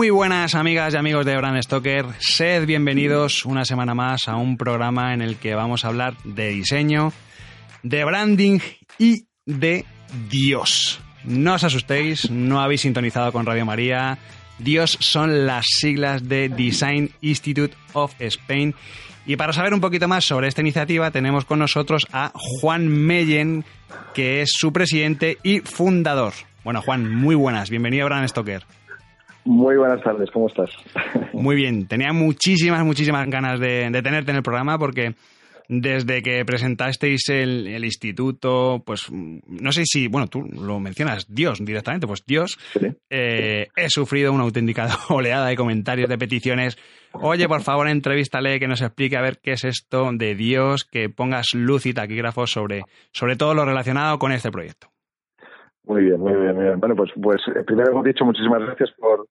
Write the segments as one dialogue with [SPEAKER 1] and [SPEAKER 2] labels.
[SPEAKER 1] Muy buenas amigas y amigos de Brand Stoker, sed bienvenidos una semana más a un programa en el que vamos a hablar de diseño, de branding y de Dios. No os asustéis, no habéis sintonizado con Radio María. Dios son las siglas de Design Institute of Spain. Y para saber un poquito más sobre esta iniciativa tenemos con nosotros a Juan Meyen, que es su presidente y fundador. Bueno, Juan, muy buenas, bienvenido a Brand Stoker.
[SPEAKER 2] Muy buenas tardes, ¿cómo estás?
[SPEAKER 1] Muy bien, tenía muchísimas, muchísimas ganas de, tenerte en el programa porque desde que presentasteis el, instituto, pues no sé si, bueno, tú lo mencionas, Dios directamente, pues Dios, eh, he sufrido una auténtica oleada de comentarios, de peticiones. Oye, por favor, entrevístale, que nos explique a ver qué es esto de Dios, que pongas luz y taquígrafos sobre, sobre todo lo relacionado con este proyecto.
[SPEAKER 2] Muy bien, muy bien, muy bien. Bueno, pues, pues eh, primero hemos dicho muchísimas gracias por,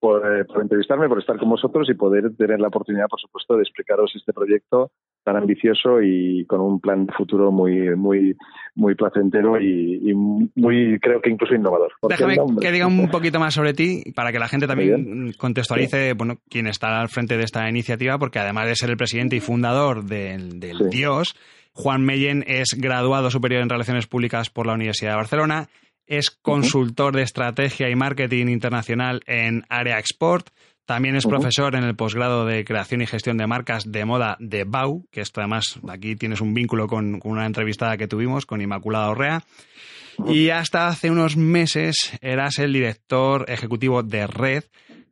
[SPEAKER 2] por, entrevistarme, por estar con vosotros y poder tener la oportunidad, por supuesto, de explicaros este proyecto tan ambicioso y con un plan de futuro muy muy muy placentero y, muy creo que incluso innovador.
[SPEAKER 1] Déjame que diga un poquito más sobre ti para que la gente también contextualice bueno quién está al frente de esta iniciativa porque además de ser el presidente y fundador del, Dios Juan Meyen es graduado superior en Relaciones Públicas por la Universidad de Barcelona es consultor de estrategia y marketing internacional en Área Export. También es profesor en el posgrado de creación y gestión de marcas de moda de BAU, que esto además aquí tienes un vínculo con, una entrevistada que tuvimos con Inmaculada Orrea. Y hasta hace unos meses eras el director ejecutivo de Red,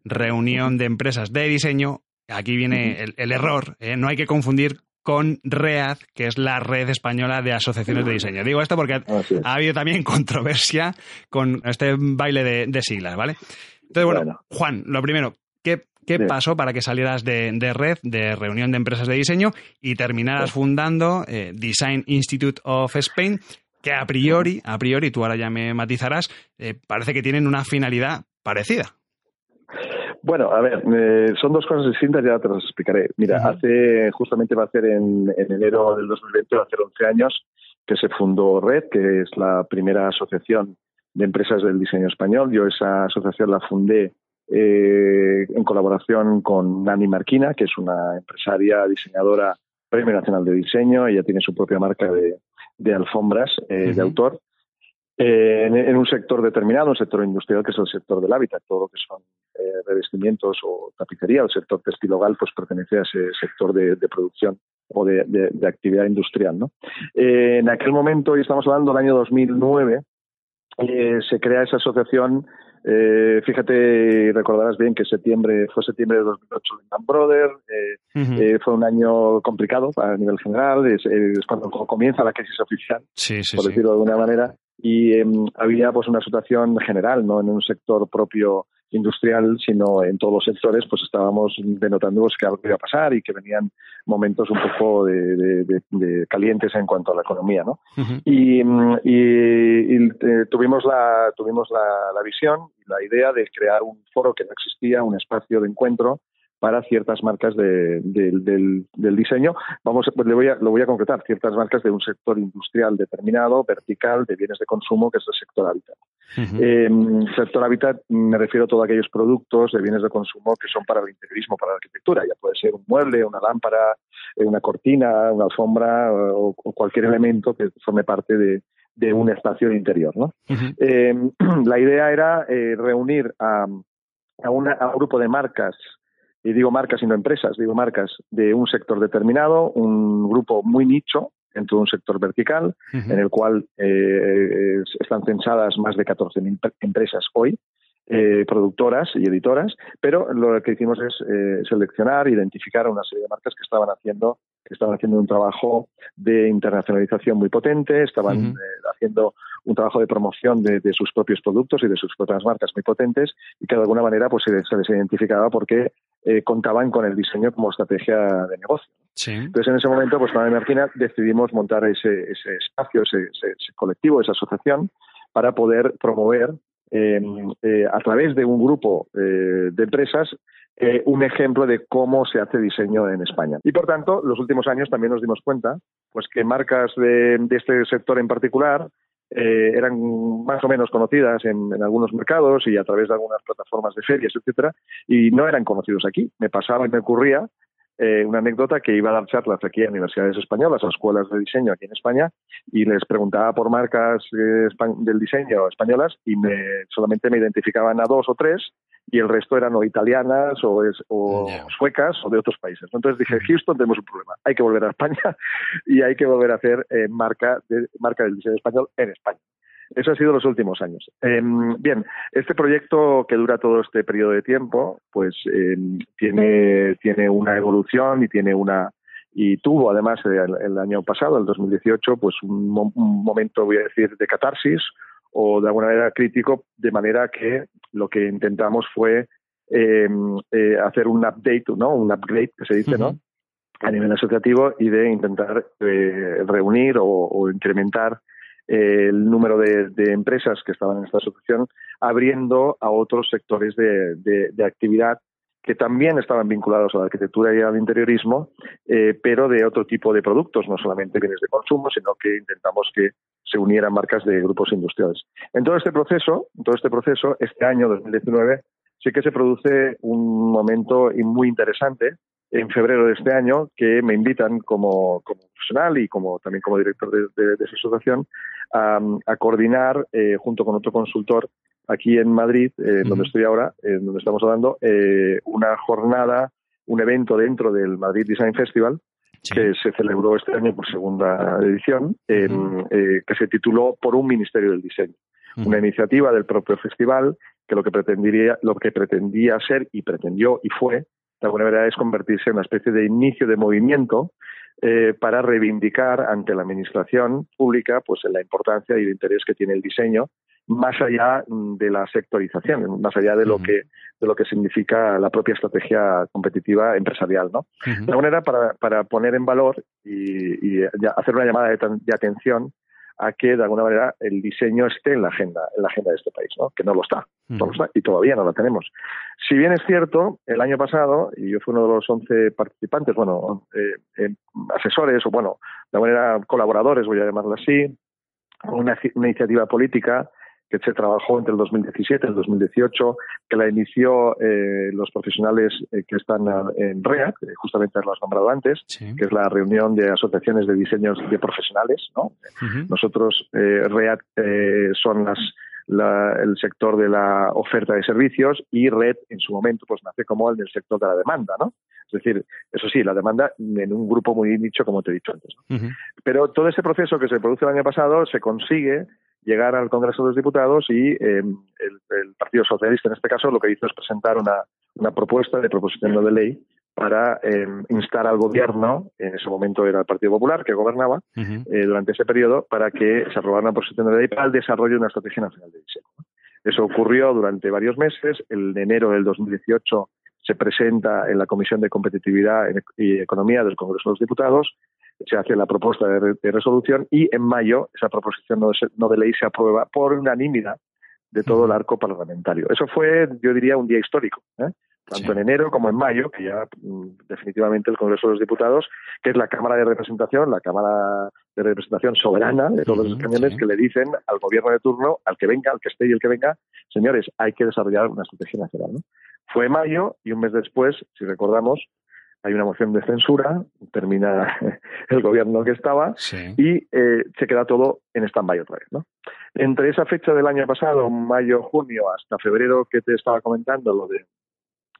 [SPEAKER 1] reunión de empresas de diseño. Aquí viene el, error, ¿eh? no hay que confundir con READ, que es la red española de asociaciones de diseño. Digo esto porque ha habido también controversia con este baile de, siglas, ¿vale? Entonces, bueno, Juan, lo primero, ¿qué, pasó para que salieras de, red, de reunión de empresas de diseño, y terminaras fundando eh, Design Institute of Spain, que a priori, a priori, tú ahora ya me matizarás, eh, parece que tienen una finalidad parecida?
[SPEAKER 2] Bueno, a ver, eh, son dos cosas distintas, ya te las explicaré. Mira, hace, justamente va a ser en, enero del 2020, va a hacer 11 años que se fundó Red, que es la primera asociación de empresas del diseño español. Yo esa asociación la fundé eh, en colaboración con Nani Marquina, que es una empresaria diseñadora Premio Nacional de Diseño. Ella tiene su propia marca de, alfombras eh, de autor. Eh, en, un sector determinado, un sector industrial que es el sector del hábitat, todo lo que son eh, revestimientos o tapicería, el sector textil hogar, pues pertenece a ese sector de, producción o de, actividad industrial. ¿no? Eh, en aquel momento, y estamos hablando del año 2009, se crea esa asociación eh, fíjate, recordarás bien que septiembre fue septiembre de 2008 Lehman Brothers, eh, fue un año complicado a nivel general, es, cuando comienza la crisis oficial, por decirlo de alguna manera, y em, había pues una situación general, no en un sector propio industrial, sino en todos los sectores, pues estábamos denotando que algo iba a pasar y que venían momentos un poco de, calientes en cuanto a la economía, ¿no? Y, mm, eh, tuvimos la tuvimos la, la visión y la idea de crear un foro que no existía, un espacio de encuentro para ciertas marcas del, diseño. Vamos, pues le voy a, lo voy a concretar, ciertas marcas de un sector industrial determinado, vertical, de bienes de consumo, que es el sector hábitat. Em, sector hábitat me refiero a todos aquellos productos de bienes de consumo que son para el interiorismo, para la arquitectura. Ya puede ser un mueble, una lámpara, eh, una cortina, una alfombra o, cualquier elemento que forme parte de, un espacio interior. ¿no? Em, la idea era eh, reunir a, a, un grupo de marcas y digo marcas y no empresas, digo marcas de un sector determinado, un grupo muy nicho dentro de un sector vertical, en el cual eh, están censadas más de 14.000 empresas hoy, eh, productoras y editoras, pero lo que hicimos es eh, seleccionar, identificar a una serie de marcas que estaban haciendo que estaban haciendo un trabajo de internacionalización muy potente, estaban haciendo un trabajo de promoción de, sus propios productos y de sus propias marcas muy potentes y que de alguna manera pues se, les identificaba porque eh, contaban con el diseño como estrategia de negocio. Entonces en ese momento pues con Martina decidimos montar ese, espacio, ese, colectivo, esa asociación para poder promover eh, eh, a través de un grupo de empresas un ejemplo de cómo se hace diseño en España. Y por tanto, los últimos años también nos dimos cuenta pues que marcas de, este sector en particular eh, eran más o menos conocidas en, algunos mercados y a través de algunas plataformas de ferias, etcétera, y no eran conocidos aquí. Me pasaba y me ocurría eh, una anécdota que iba a dar charlas aquí a universidades españolas, a escuelas de diseño aquí en España, y les preguntaba por marcas eh, del diseño españolas y me, solamente me identificaban a dos o tres y el resto eran o italianas o, o suecas o de otros países. Entonces dije, Houston tenemos un problema, hay que volver a España y hay que volver a hacer eh, marca, de, marca del diseño español en España. Eso ha sido los últimos años. Em, bien, este proyecto que dura todo este periodo de tiempo, pues em, tiene, tiene una evolución y tiene una y tuvo además el, año pasado, el 2018, pues un, momento, voy a decir, de catarsis o de alguna manera crítico, de manera que lo que intentamos fue em, eh, hacer un update, ¿no? Un upgrade que se dice, ¿no? A nivel asociativo y de intentar eh, reunir o incrementar el número de, empresas que estaban en esta asociación, abriendo a otros sectores de, actividad que también estaban vinculados a la arquitectura y al interiorismo, eh, pero de otro tipo de productos, no solamente bienes de consumo, sino que intentamos que se unieran marcas de grupos industriales. En todo este proceso, en todo este proceso, este año 2019, sí que se produce un momento muy interesante en febrero de este año que me invitan como, profesional y como también como director de, esa asociación a, coordinar eh, junto con otro consultor aquí en Madrid, eh, donde estoy ahora, en donde estamos hablando, eh, una jornada, un evento dentro del Madrid Design Festival que se celebró este año por segunda edición, que se tituló Por un Ministerio del Diseño. Una iniciativa del propio festival que lo que pretendía, lo que pretendía ser y pretendió y fue de alguna manera es convertirse en una especie de inicio de movimiento eh, para reivindicar ante la administración pública pues la importancia y el interés que tiene el diseño más allá mm, de la sectorización, más allá de lo que de lo que significa la propia estrategia competitiva empresarial, ¿no? De alguna manera para, para poner en valor y, y hacer una llamada de atención a que de alguna manera el diseño esté en la agenda, en la agenda de este país, ¿no? que no lo está, y todavía no lo tenemos. Si bien es cierto, el año pasado, y yo fui uno de los 11 participantes, bueno, eh, eh, asesores o bueno, de alguna manera colaboradores, voy a llamarlo así, una, una iniciativa política que se trabajó entre el 2017 y el 2018, que la inició eh, los profesionales eh, que están en REAC, justamente lo has nombrado antes, que es la reunión de asociaciones de diseños de profesionales. ¿no? Nosotros, eh, REAC, son las el sector de la oferta de servicios y red en su momento pues nace como el del sector de la demanda, ¿no? Es decir, eso sí, la demanda en un grupo muy nicho como te he dicho antes. Pero todo ese proceso que se produce el año pasado se consigue llegar al Congreso de los Diputados y eh, el, Partido Socialista en este caso lo que hizo es presentar una, una propuesta de proposición de ley para eh, instar al gobierno, en ese momento era el Partido Popular que gobernaba, eh, durante ese periodo, para que se aprobara una proposición de ley para el desarrollo de una estrategia nacional de diseño. Eso ocurrió durante varios meses. El de enero del 2018 se presenta en la Comisión de Competitividad y Economía del Congreso de los Diputados, se hace la propuesta de, resolución y en mayo esa proposición no de, ley se aprueba por unanimidad de todo el arco parlamentario. Eso fue, yo diría, un día histórico. ¿eh? tanto en enero como en mayo, que ya mm, definitivamente el Congreso de los Diputados, que es la Cámara de Representación, la Cámara de Representación soberana de todos los españoles, que le dicen al gobierno de turno, al que venga, al que esté y el que venga, señores, hay que desarrollar una estrategia nacional. ¿no? Fue mayo y un mes después, si recordamos, hay una moción de censura, termina el gobierno que estaba y eh, se queda todo en stand-by otra vez. ¿no? Entre esa fecha del año pasado, mayo, junio, hasta febrero que te estaba comentando, lo de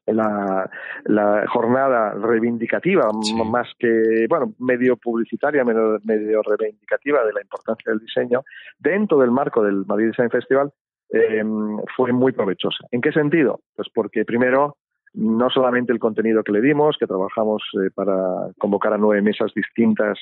[SPEAKER 2] la, la jornada reivindicativa, más que, bueno, medio publicitaria, medio, medio, reivindicativa de la importancia del diseño, dentro del marco del Madrid Design Festival, eh, fue muy provechosa. ¿En qué sentido? Pues porque primero, no solamente el contenido que le dimos, que trabajamos eh, para convocar a nueve mesas distintas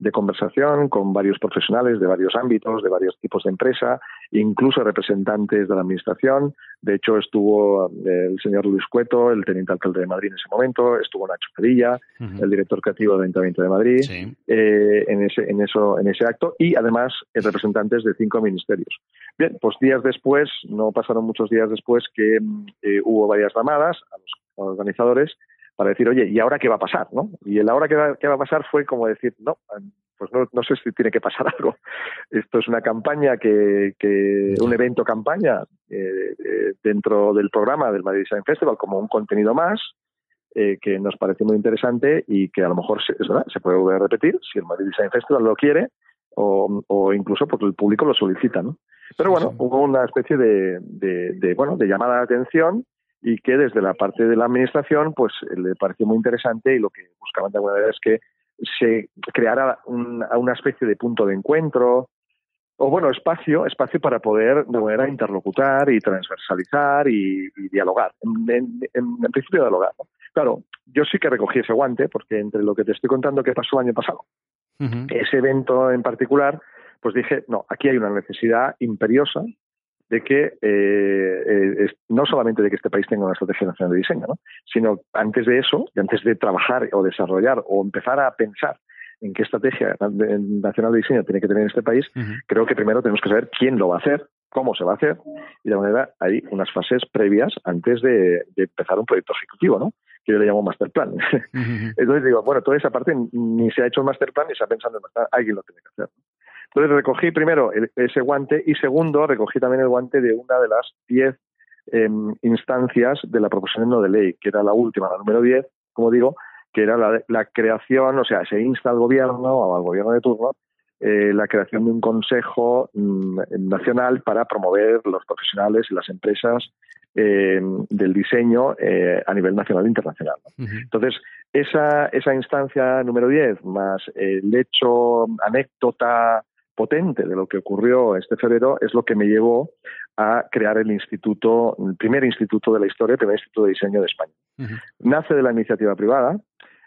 [SPEAKER 2] de conversación con varios profesionales de varios ámbitos, de varios tipos de empresa, incluso representantes de la administración. De hecho, estuvo eh, el señor Luis Cueto, el teniente alcalde de Madrid en ese momento, estuvo Nacho Padilla, el director creativo del Ayuntamiento de Madrid, eh, en, ese, en, eso, en ese acto, y además eh, representantes de cinco ministerios. Bien, pues días después, no pasaron muchos días después, que hubo varias llamadas a los organizadores para decir, oye, ¿y ahora qué va a pasar? ¿no? Y el ahora qué va, qué va a pasar fue como decir, no, pues no, no, sé si tiene que pasar algo. Esto es una campaña que, que un evento campaña eh, eh, dentro del programa del Madrid Design Festival como un contenido más eh, que nos parece muy interesante y que a lo mejor se, se puede volver a repetir si el Madrid Design Festival lo quiere o, o incluso porque el público lo solicita, ¿no? Pero bueno, hubo una especie de, de, de, bueno, de llamada de atención y que desde la parte de la administración pues le pareció muy interesante y lo que buscaban de alguna manera es que se creara una especie de punto de encuentro o bueno espacio espacio para poder de manera interlocutar y transversalizar y, dialogar en, principio dialogar claro yo sí que recogí ese guante porque entre lo que te estoy contando que pasó el año pasado ese evento en particular pues dije no aquí hay una necesidad imperiosa de que eh, eh no solamente de que este país tenga una estrategia nacional de diseño, ¿no? sino antes de eso, antes de trabajar o desarrollar o empezar a pensar en qué estrategia nacional de diseño tiene que tener este país, creo que primero tenemos que saber quién lo va a hacer, cómo se va a hacer, y de manera hay unas fases previas antes de, empezar un proyecto ejecutivo, ¿no? que yo le llamo master plan. Entonces digo, bueno, toda esa parte ni se ha hecho el master plan ni se ha pensado en el master plan, alguien lo tiene que hacer. Entonces recogí primero ese guante y segundo recogí también el guante de una de las diez em, instancias de la proposición no de ley, que era la última, la número diez, como digo, que era la, creación, o sea, se insta al gobierno o al gobierno de turno eh, la creación de un consejo mm, nacional para promover los profesionales y las empresas em, del diseño eh, a nivel nacional e internacional. Entonces, esa, esa instancia número 10, más el hecho, anécdota potente de lo que ocurrió este febrero es lo que me llevó a crear el instituto, el primer instituto de la historia, el primer instituto de diseño de España. Nace de la iniciativa privada.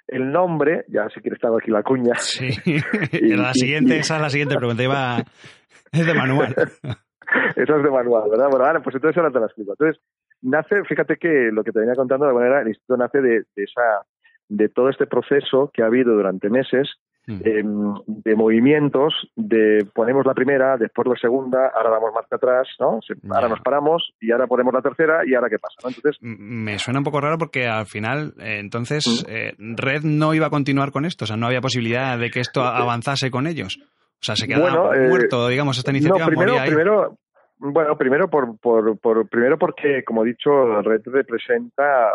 [SPEAKER 2] El nombre, ya si quieres estaba aquí la cuña.
[SPEAKER 1] Sí, la siguiente, esa es la siguiente pregunta, iba, es de manual.
[SPEAKER 2] Eso es de manual, ¿verdad? Bueno, ahora, pues entonces ahora te la explico. Entonces, nace, fíjate que lo que te venía contando de manera, el instituto nace de, de esa, de todo este proceso que ha habido durante meses Mm. Em, de movimientos, de ponemos la primera, después la segunda, ahora damos marcha atrás, ¿no? Ahora nos paramos y ahora ponemos la tercera y ahora qué pasa, Entonces
[SPEAKER 1] me suena un poco raro porque al final, eh, entonces, mm. eh, Red no iba a continuar con esto, o sea, no había posibilidad de que esto eh, avanzase con ellos. O sea, se quedaba muerto, digamos, esta iniciativa.
[SPEAKER 2] No, primero, primero, bueno, primero por, por, por, primero porque, como he dicho, Red representa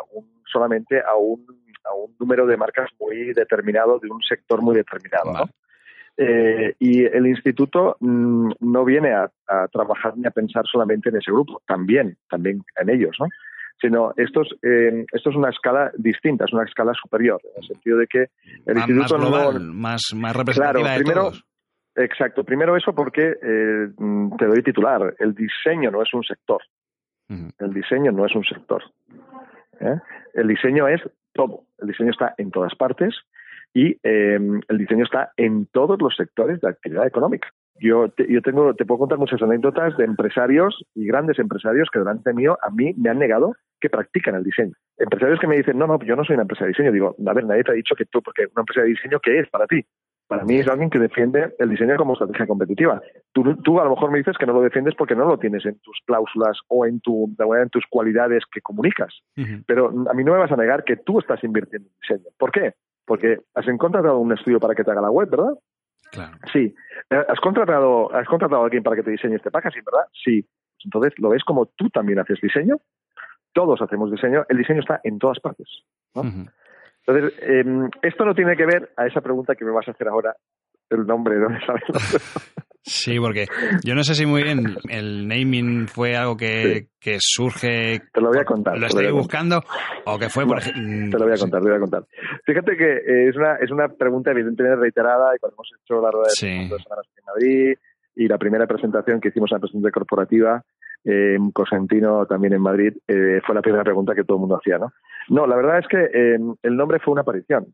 [SPEAKER 2] solamente a un a un número de marcas muy determinado de un sector muy determinado. Eh, y el instituto mm, no viene a, trabajar ni a pensar solamente en ese grupo, también, también en ellos, ¿no? Sino esto es, eh, esto es una escala distinta, es una escala superior, en el sentido de que el instituto
[SPEAKER 1] más más, más representativa
[SPEAKER 2] claro, primero, Exacto, primero eso porque eh, te doy titular, el diseño no es un sector, el diseño no es un sector. El diseño es todo. El diseño está en todas partes y em, el diseño está en todos los sectores de actividad económica. Yo, te, yo tengo, te puedo contar muchas anécdotas de empresarios y grandes empresarios que durante mío a mí me han negado que practican el diseño. Empresarios que me dicen, no, no, yo no soy una empresa de diseño. Digo, a ver, nadie te ha dicho que tú, porque una empresa de diseño, ¿qué es para ti? Para mí es alguien que defiende el diseño como estrategia competitiva. Tú, tú a lo mejor me dices que no lo defiendes porque no lo tienes en tus cláusulas o en, tu, en tus cualidades que comunicas. Pero a mí no me vas a negar que tú estás invirtiendo en diseño. ¿Por qué? Porque has contratado un estudio para que te haga la web, ¿verdad?
[SPEAKER 1] Claro.
[SPEAKER 2] Sí. Eh, ¿Has contratado, ¿Has contratado a alguien para que te diseñe este packaging, verdad? Sí. Entonces, ¿lo ves como tú también haces diseño? Todos hacemos diseño. El diseño está en todas partes. ¿no? Entonces, em, esto no tiene que ver a esa pregunta que me vas a hacer ahora, el nombre, ¿no?
[SPEAKER 1] Sí, porque yo no sé si muy bien el naming fue algo que, que surge.
[SPEAKER 2] Te lo voy a contar.
[SPEAKER 1] ¿Lo estoy buscando? ¿O que fue, por
[SPEAKER 2] ejemplo? Te lo voy a contar, te lo voy a contar. Fíjate que eh, es una, es una pregunta evidentemente reiterada y cuando hemos hecho la rueda de sí. dos semanas en Madrid y la primera presentación que hicimos en la presentación corporativa eh, Cosentino también en Madrid, eh, fue la primera pregunta que todo el mundo hacía, ¿no? No, la verdad es que eh, el nombre fue una aparición.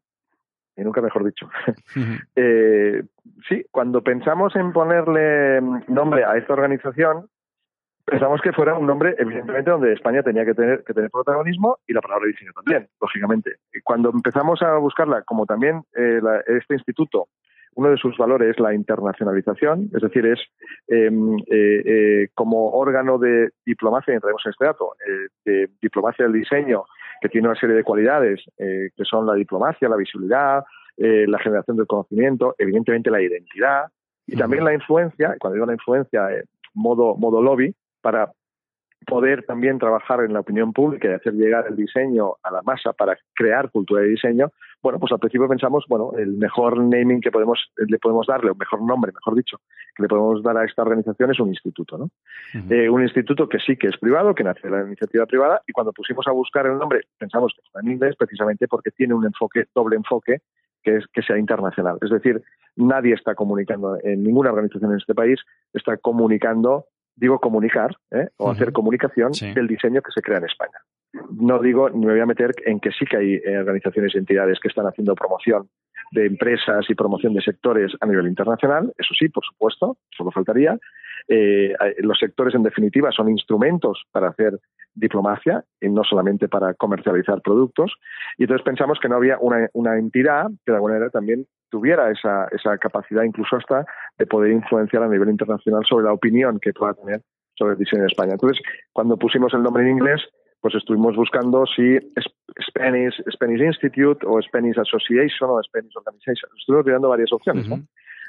[SPEAKER 2] y nunca mejor dicho. eh, sí, cuando pensamos en ponerle nombre a esta organización, pensamos que fuera un nombre, evidentemente, donde España tenía que tener, que tener protagonismo y la palabra diseño también, lógicamente. Cuando empezamos a buscarla, como también eh, este instituto, uno de sus valores es la internacionalización, es decir, es em, eh, eh, como órgano de diplomacia, entraremos en este dato, de diplomacia del diseño, que tiene una serie de cualidades, que son la diplomacia, la visibilidad, la generación del conocimiento, evidentemente la identidad y también la influencia, cuando digo la influencia, modo, modo lobby, para poder también trabajar en la opinión pública y hacer llegar el diseño a la masa para crear cultura de diseño, bueno, pues al principio pensamos, bueno, el mejor naming que podemos le podemos darle, o mejor nombre, mejor dicho, que le podemos dar a esta organización es un instituto, ¿no? Eh, un instituto que sí que es privado, que nace de la iniciativa privada, y cuando pusimos a buscar el nombre pensamos que está en inglés precisamente porque tiene un enfoque, doble enfoque, que es que sea internacional. Es decir, nadie está comunicando, en ninguna organización en este país está comunicando digo comunicar ¿eh? o hacer comunicación del diseño que se crea en España. No digo, ni me voy a meter en que sí que hay eh, organizaciones y entidades que están haciendo promoción de empresas y promoción de sectores a nivel internacional, eso sí, por supuesto, solo faltaría. Eh, los sectores, en definitiva, son instrumentos para hacer diplomacia y no solamente para comercializar productos. Y entonces pensamos que no había una, una entidad que de alguna manera también tuviera esa, esa capacidad incluso hasta de poder influenciar a nivel internacional sobre la opinión que pueda tener sobre el diseño en España. Entonces, cuando pusimos el nombre en inglés, pues estuvimos buscando si Spanish, Spanish Institute o Spanish Association o Spanish Organization. Estuvimos mirando varias opciones.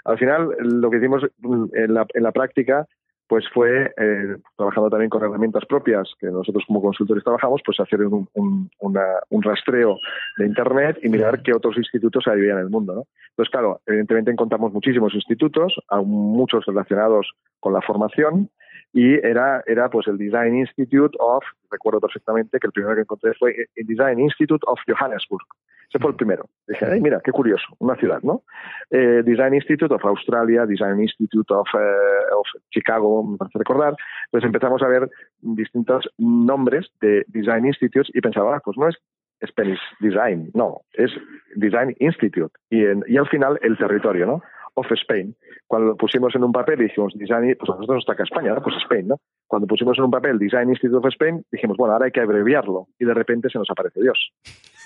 [SPEAKER 2] Al final, lo que hicimos en la, en la práctica pues fue eh, trabajando también con herramientas propias que nosotros como consultores trabajamos, pues hacer un, un, rastreo de Internet y mirar qué otros institutos había en el mundo. ¿no? Entonces, claro, evidentemente encontramos muchísimos institutos, muchos relacionados con la formación, y era, era pues el Design Institute of, recuerdo perfectamente que el primero que encontré fue el Design Institute of Johannesburg. Ese fue el primero. Dije, ay, mira, qué curioso, una ciudad, ¿no? Eh, Design Institute of Australia, Design Institute of, eh, of Chicago, me parece recordar. Pues empezamos a ver distintos nombres de Design Institutes y pensaba, ah, pues no es Spanish Design, no, es Design Institute. Y, en, y al final el territorio, ¿no? Of Spain. Cuando lo pusimos en un papel y dijimos Design, pues nosotros está acá España, ¿no? pues Spain, ¿no? Cuando pusimos en un papel Design Institute of Spain, dijimos, bueno, ahora hay que abreviarlo. Y de repente se nos aparece Dios.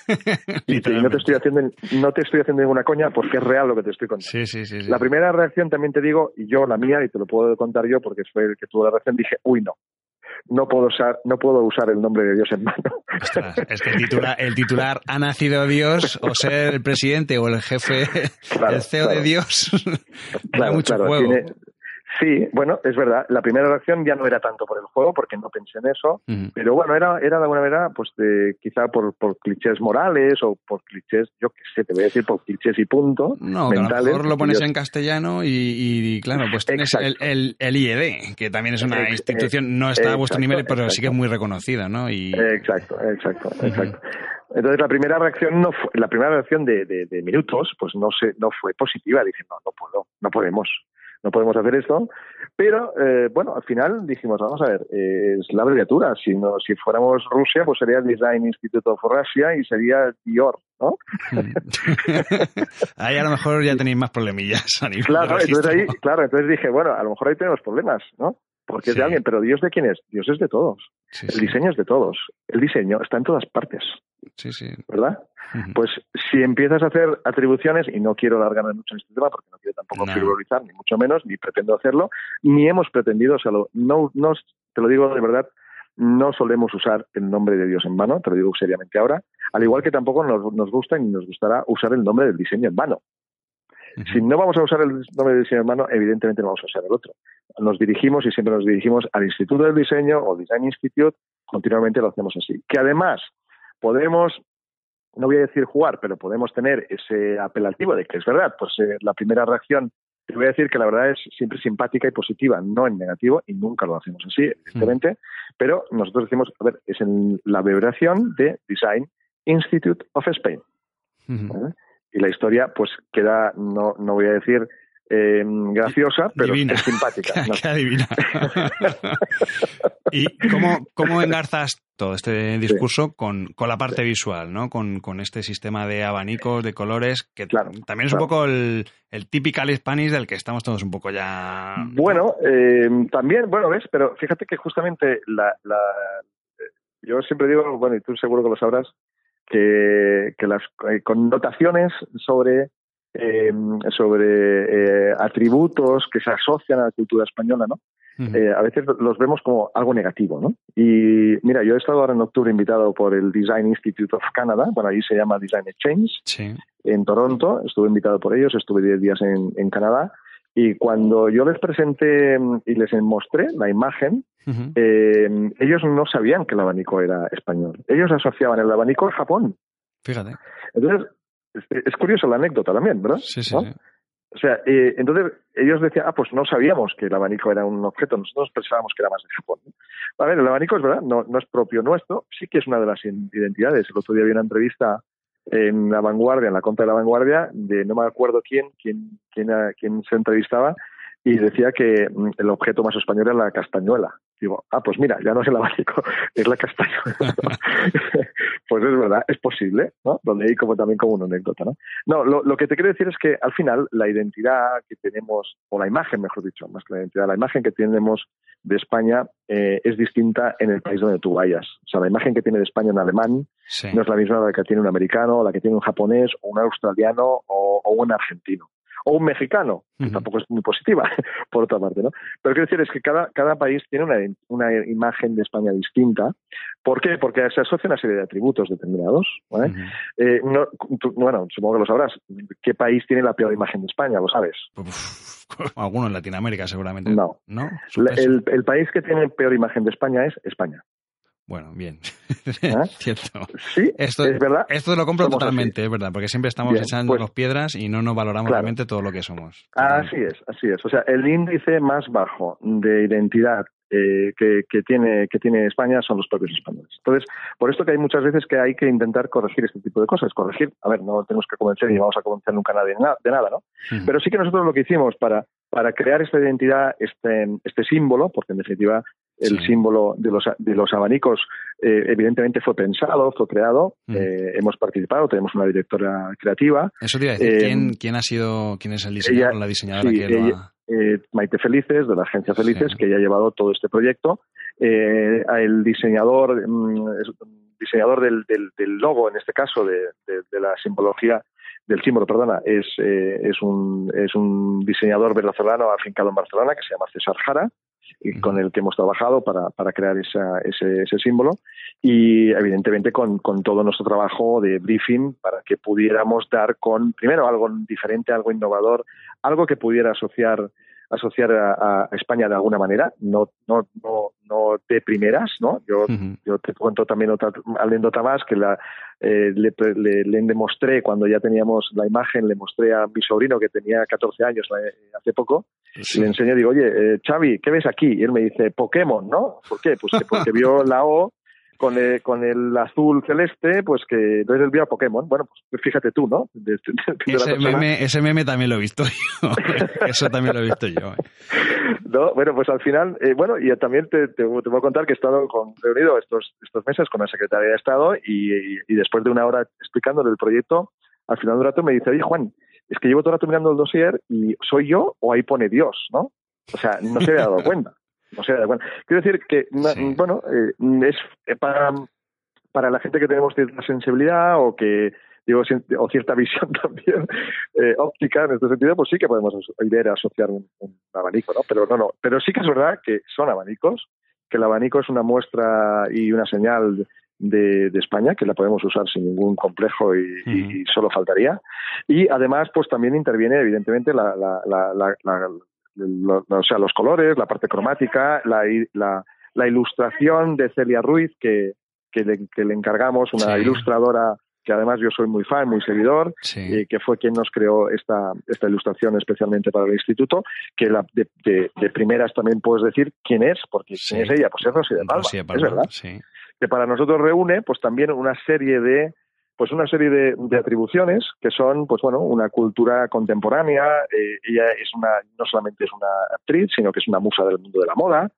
[SPEAKER 2] y, no te estoy haciendo no te estoy haciendo ninguna coña porque es real lo que te estoy contando.
[SPEAKER 1] Sí, sí, sí,
[SPEAKER 2] la primera reacción también te digo, y yo la mía, y te lo puedo contar yo porque fue el que tuvo la reacción, dije, uy, no, no puedo usar, no puedo usar el nombre de Dios en mano.
[SPEAKER 1] es que el titular, ha nacido Dios, o ser el presidente o el jefe, el CEO de Dios, claro, mucho juego.
[SPEAKER 2] Sí, bueno, es verdad. La primera reacción ya no era tanto por el juego, porque no pensé en eso, pero bueno, era, era de alguna manera, pues de, quizá por, por clichés morales o por clichés, yo qué sé, te voy a decir por clichés y punto.
[SPEAKER 1] No, mentales, a lo mejor lo pones en castellano y, claro, pues tienes el, el, IED, que también es una institución, no está a vuestro nivel, pero sí que es muy reconocida, ¿no? Y...
[SPEAKER 2] Exacto, exacto, exacto. Entonces la primera reacción no fue, la primera reacción de, de, de, minutos, pues no se, no fue positiva. Dije, no, no puedo, no podemos no podemos hacer esto. Pero eh, bueno, al final dijimos, vamos a ver, eh, es la abreviatura. Si, no, si fuéramos Rusia, pues sería Design Institute of Russia y sería Dior, ¿no?
[SPEAKER 1] ahí a lo mejor ya tenéis más problemillas a nivel
[SPEAKER 2] claro, entonces ahí, claro, entonces dije, bueno, a lo mejor ahí tenemos problemas, ¿no? Porque es de alguien, pero ¿Dios de quién es? Dios es de todos. el diseño es de todos. El diseño está en todas partes.
[SPEAKER 1] Sí, sí.
[SPEAKER 2] ¿Verdad? Pues si empiezas a hacer atribuciones, y no quiero alargarme mucho en este tema porque no quiero tampoco frivolizar, ni mucho menos, ni pretendo hacerlo, ni hemos pretendido, o sea, no, no, te lo digo de verdad, no solemos usar el nombre de Dios en mano, te lo digo seriamente ahora, al igual que tampoco nos, nos gusta ni nos gustará usar el nombre del diseño en mano. Si no vamos a usar el nombre del diseño en mano, evidentemente no vamos a usar el otro. Nos dirigimos y siempre nos dirigimos al Instituto del Diseño o Design Institute, continuamente lo hacemos así. Que además podemos no voy a decir jugar, pero podemos tener ese apelativo de que es verdad, pues eh, la primera reacción, te voy a decir que la verdad es siempre simpática y positiva, no en negativo, y nunca lo hacemos así, evidentemente, pero nosotros decimos, a ver, es en la vibración de Design Institute of Spain. Y la historia, pues queda, no, no voy a decir eh, graciosa, pero es simpática.
[SPEAKER 1] Qué, adivina. ¿Y cómo, cómo engarzas todo este discurso con, con, la parte visual, ¿no? Con, con, este sistema de abanicos, de colores, que también es un poco el, el typical Spanish del que estamos todos un poco ya...
[SPEAKER 2] Bueno, eh, también, bueno, ves, pero fíjate que justamente la, la, yo siempre digo, bueno, y tú seguro que lo sabrás, que, que las eh, connotaciones sobre eh, sobre eh, atributos que se asocian a la cultura española, ¿no? Eh, a veces los vemos como algo negativo, ¿no? Y mira, yo he estado ahora en octubre invitado por el Design Institute of Canada, bueno, ahí se llama Design Exchange, en Toronto, estuve invitado por ellos, estuve 10 días en, en, Canadá, y cuando yo les presenté y les mostré la imagen, eh, ellos no sabían que el abanico era español. Ellos asociaban el abanico a Japón.
[SPEAKER 1] Fíjate.
[SPEAKER 2] Entonces, es, curioso la anécdota también, ¿verdad?
[SPEAKER 1] Sí, sí.
[SPEAKER 2] O sea, eh, entonces ellos decían, ah, pues no sabíamos que el abanico era un objeto, nosotros pensábamos que era más de Japón. A ver, el abanico es verdad, no, no es propio nuestro, sí que es una de las identidades. El otro día había una entrevista en La Vanguardia, en la conta de La Vanguardia, de no me acuerdo quién, quién, quién, quién se entrevistaba, y decía que mm, el objeto más español era la castañuela. Digo, ah, pues mira, ya no es el abanico, es la castañuela. pues es verdad, es posible, ¿no? Donde hay como también como una anécdota, ¿no? No, lo, lo, que te quiero decir es que al final la identidad que tenemos, o la imagen, mejor dicho, más que la identidad, la imagen que tenemos de España eh, es distinta en el país donde tú vayas. O sea, la imagen que tiene de España un alemán no es la misma la que tiene un americano, la que tiene un japonés, o un australiano, o un argentino o un mexicano, que tampoco es muy positiva, por otra parte, ¿no? Pero quiero decir es que cada, cada país tiene una, una imagen de España distinta. ¿Por qué? Porque se asocia una serie de atributos determinados. Eh, no, bueno, supongo que lo sabrás. ¿Qué país tiene la peor imagen de España? ¿Lo sabes?
[SPEAKER 1] alguno en Latinoamérica, seguramente.
[SPEAKER 2] No.
[SPEAKER 1] ¿No?
[SPEAKER 2] el, el país que tiene peor imagen de España es España.
[SPEAKER 1] Bueno, bien.
[SPEAKER 2] ¿Ah?
[SPEAKER 1] Cierto.
[SPEAKER 2] Sí, esto, es verdad.
[SPEAKER 1] Esto lo compro totalmente, es verdad, porque siempre estamos echando pues piedras y no nos valoramos realmente todo lo que somos.
[SPEAKER 2] Así es, así es. O sea, el índice más bajo de identidad eh, que, que, tiene, que tiene España son los propios españoles. Entonces, por esto que hay muchas veces que hay que intentar corregir este tipo de cosas. Corregir, a ver, no tenemos que convencer y vamos a convencer nunca a nadie de nada, ¿no? Pero sí que nosotros lo que hicimos para, para crear esta identidad, este, este símbolo, porque en definitiva el símbolo de los, de los abanicos eh, evidentemente fue pensado, fue creado, eh, hemos participado, tenemos una directora creativa.
[SPEAKER 1] Eso te iba a decir, ¿quién, ¿quién, ha sido, quién es el diseñador, la diseñadora que lo ha...
[SPEAKER 2] Eh, Maite Felices, de la agencia Felices, que ya ha llevado todo este proyecto. Eh, el diseñador, mm, diseñador del, del, logo, en este caso, de, de, la simbología, del símbolo, perdona, es, eh, es, un, es un diseñador venezolano afincado en Barcelona que se llama César Jara y con el que hemos trabajado para, para crear esa, ese, ese, símbolo. Y evidentemente con, con, todo nuestro trabajo de briefing para que pudiéramos dar con, primero, algo diferente, algo innovador, algo que pudiera asociar asociar a, España de alguna manera, no, no, no, no de primeras, ¿no? Yo, yo te cuento también otra anécdota más que la, eh, le, le, demostré cuando ya teníamos la imagen, le mostré a mi sobrino que tenía 14 años eh, hace poco, y le enseñé, digo, oye, eh, Xavi, ¿qué ves aquí? Y él me dice, Pokémon, ¿no? ¿Por qué? Pues porque vio la O con el, con el azul celeste, pues que no es el vía Pokémon. Bueno, pues fíjate tú, ¿no?
[SPEAKER 1] ese, meme, ese, meme, también lo he visto yo. Eso también lo he visto yo.
[SPEAKER 2] ¿eh? No, bueno, pues al final, eh, bueno, y también te, te, voy a contar que he estado con, reunido estos, estos meses con la Secretaría de Estado y, y, después de una hora explicándole el proyecto, al final de un rato me dice, oye Juan, es que llevo todo el rato mirando el dossier y soy yo o ahí pone Dios, ¿no? O sea, no se había dado cuenta. O sea, bueno, quiero decir que, bueno, eh, es eh, para, para la gente que tenemos cierta sensibilidad o que digo o cierta visión también eh, óptica en este sentido, pues sí que podemos a asociar un, abanico, ¿no? Pero no, no, pero sí que es verdad que son abanicos, que el abanico es una muestra y una señal de, de, España, que la podemos usar sin ningún complejo y, y, solo faltaría. Y además, pues también interviene, evidentemente, la, la, la, o sea, los colores, la parte cromática, la, la, la ilustración de Celia Ruiz, que, que, le, que le encargamos, una ilustradora que además yo soy muy fan, muy seguidor, y que fue quien nos creó esta, esta ilustración especialmente para el instituto, que la, de, de, primeras también puedes decir quién es, porque quién es ella, pues es Rosy de Palma, es verdad. Que para nosotros reúne pues también una serie de pues una serie de, atribuciones que son, pues bueno, una cultura contemporánea. Eh, ella es una, no solamente es una actriz, sino que es una musa del mundo de la moda.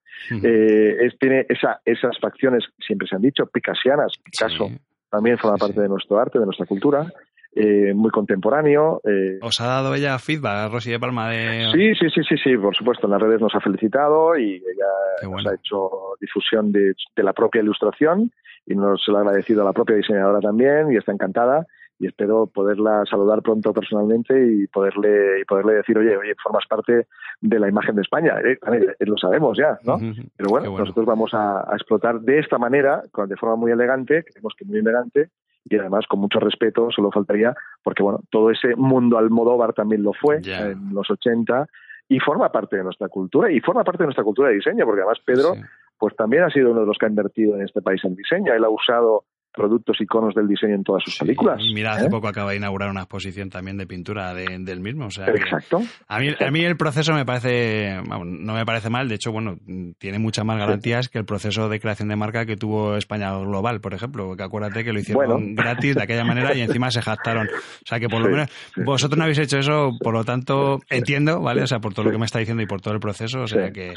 [SPEAKER 2] Eh, tiene esa, esas facciones, siempre se han dicho, picasianas. Picasso también forma parte de nuestro arte, de nuestra cultura. Eh, muy contemporáneo.
[SPEAKER 1] ¿Os ha dado ella feedback, Rosy de Palma? De...
[SPEAKER 2] Sí, sí, sí, sí, sí, por supuesto. En las redes nos ha felicitado y ella nos ha hecho difusión de, de, la propia ilustración y nos lo ha agradecido a la propia diseñadora también y está encantada y espero poderla saludar pronto personalmente y poderle y poderle decir oye oye formas parte de la imagen de España eh, eh, lo sabemos ya no pero bueno, nosotros vamos a, explotar de esta manera de forma muy elegante creemos que muy elegante y además con mucho respeto solo faltaría porque bueno todo ese mundo Almodóvar también lo fue en los 80 y forma parte de nuestra cultura y forma parte de nuestra cultura de diseño porque además Pedro pues también ha sido uno de los que ha invertido en este país en diseño. Él ha usado productos iconos del diseño en todas sus películas.
[SPEAKER 1] Mira, hace ¿eh? poco acaba de inaugurar una exposición también de pintura del mismo. O sea
[SPEAKER 2] Exacto.
[SPEAKER 1] A mí, a mí el proceso me parece, no me parece mal, de hecho, bueno, tiene muchas más garantías que el proceso de creación de marca que tuvo España Global, por ejemplo, que acuérdate que lo hicieron gratis de aquella manera y encima se jactaron. O sea que por lo menos vosotros no habéis hecho eso, por lo tanto entiendo, ¿vale? O sea, por todo lo que me está diciendo y por todo el proceso, o sea que...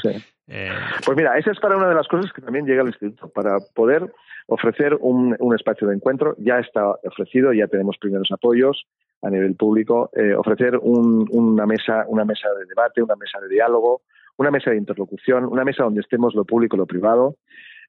[SPEAKER 2] Eh, pues mira, esa es para una de las cosas que también llega al instituto, para poder ofrecer un, un, espacio de encuentro. Ya está ofrecido, ya tenemos primeros apoyos a nivel público. Eh, ofrecer un, una mesa, una mesa de debate, una mesa de diálogo, una mesa de interlocución, una mesa donde estemos lo público y lo privado.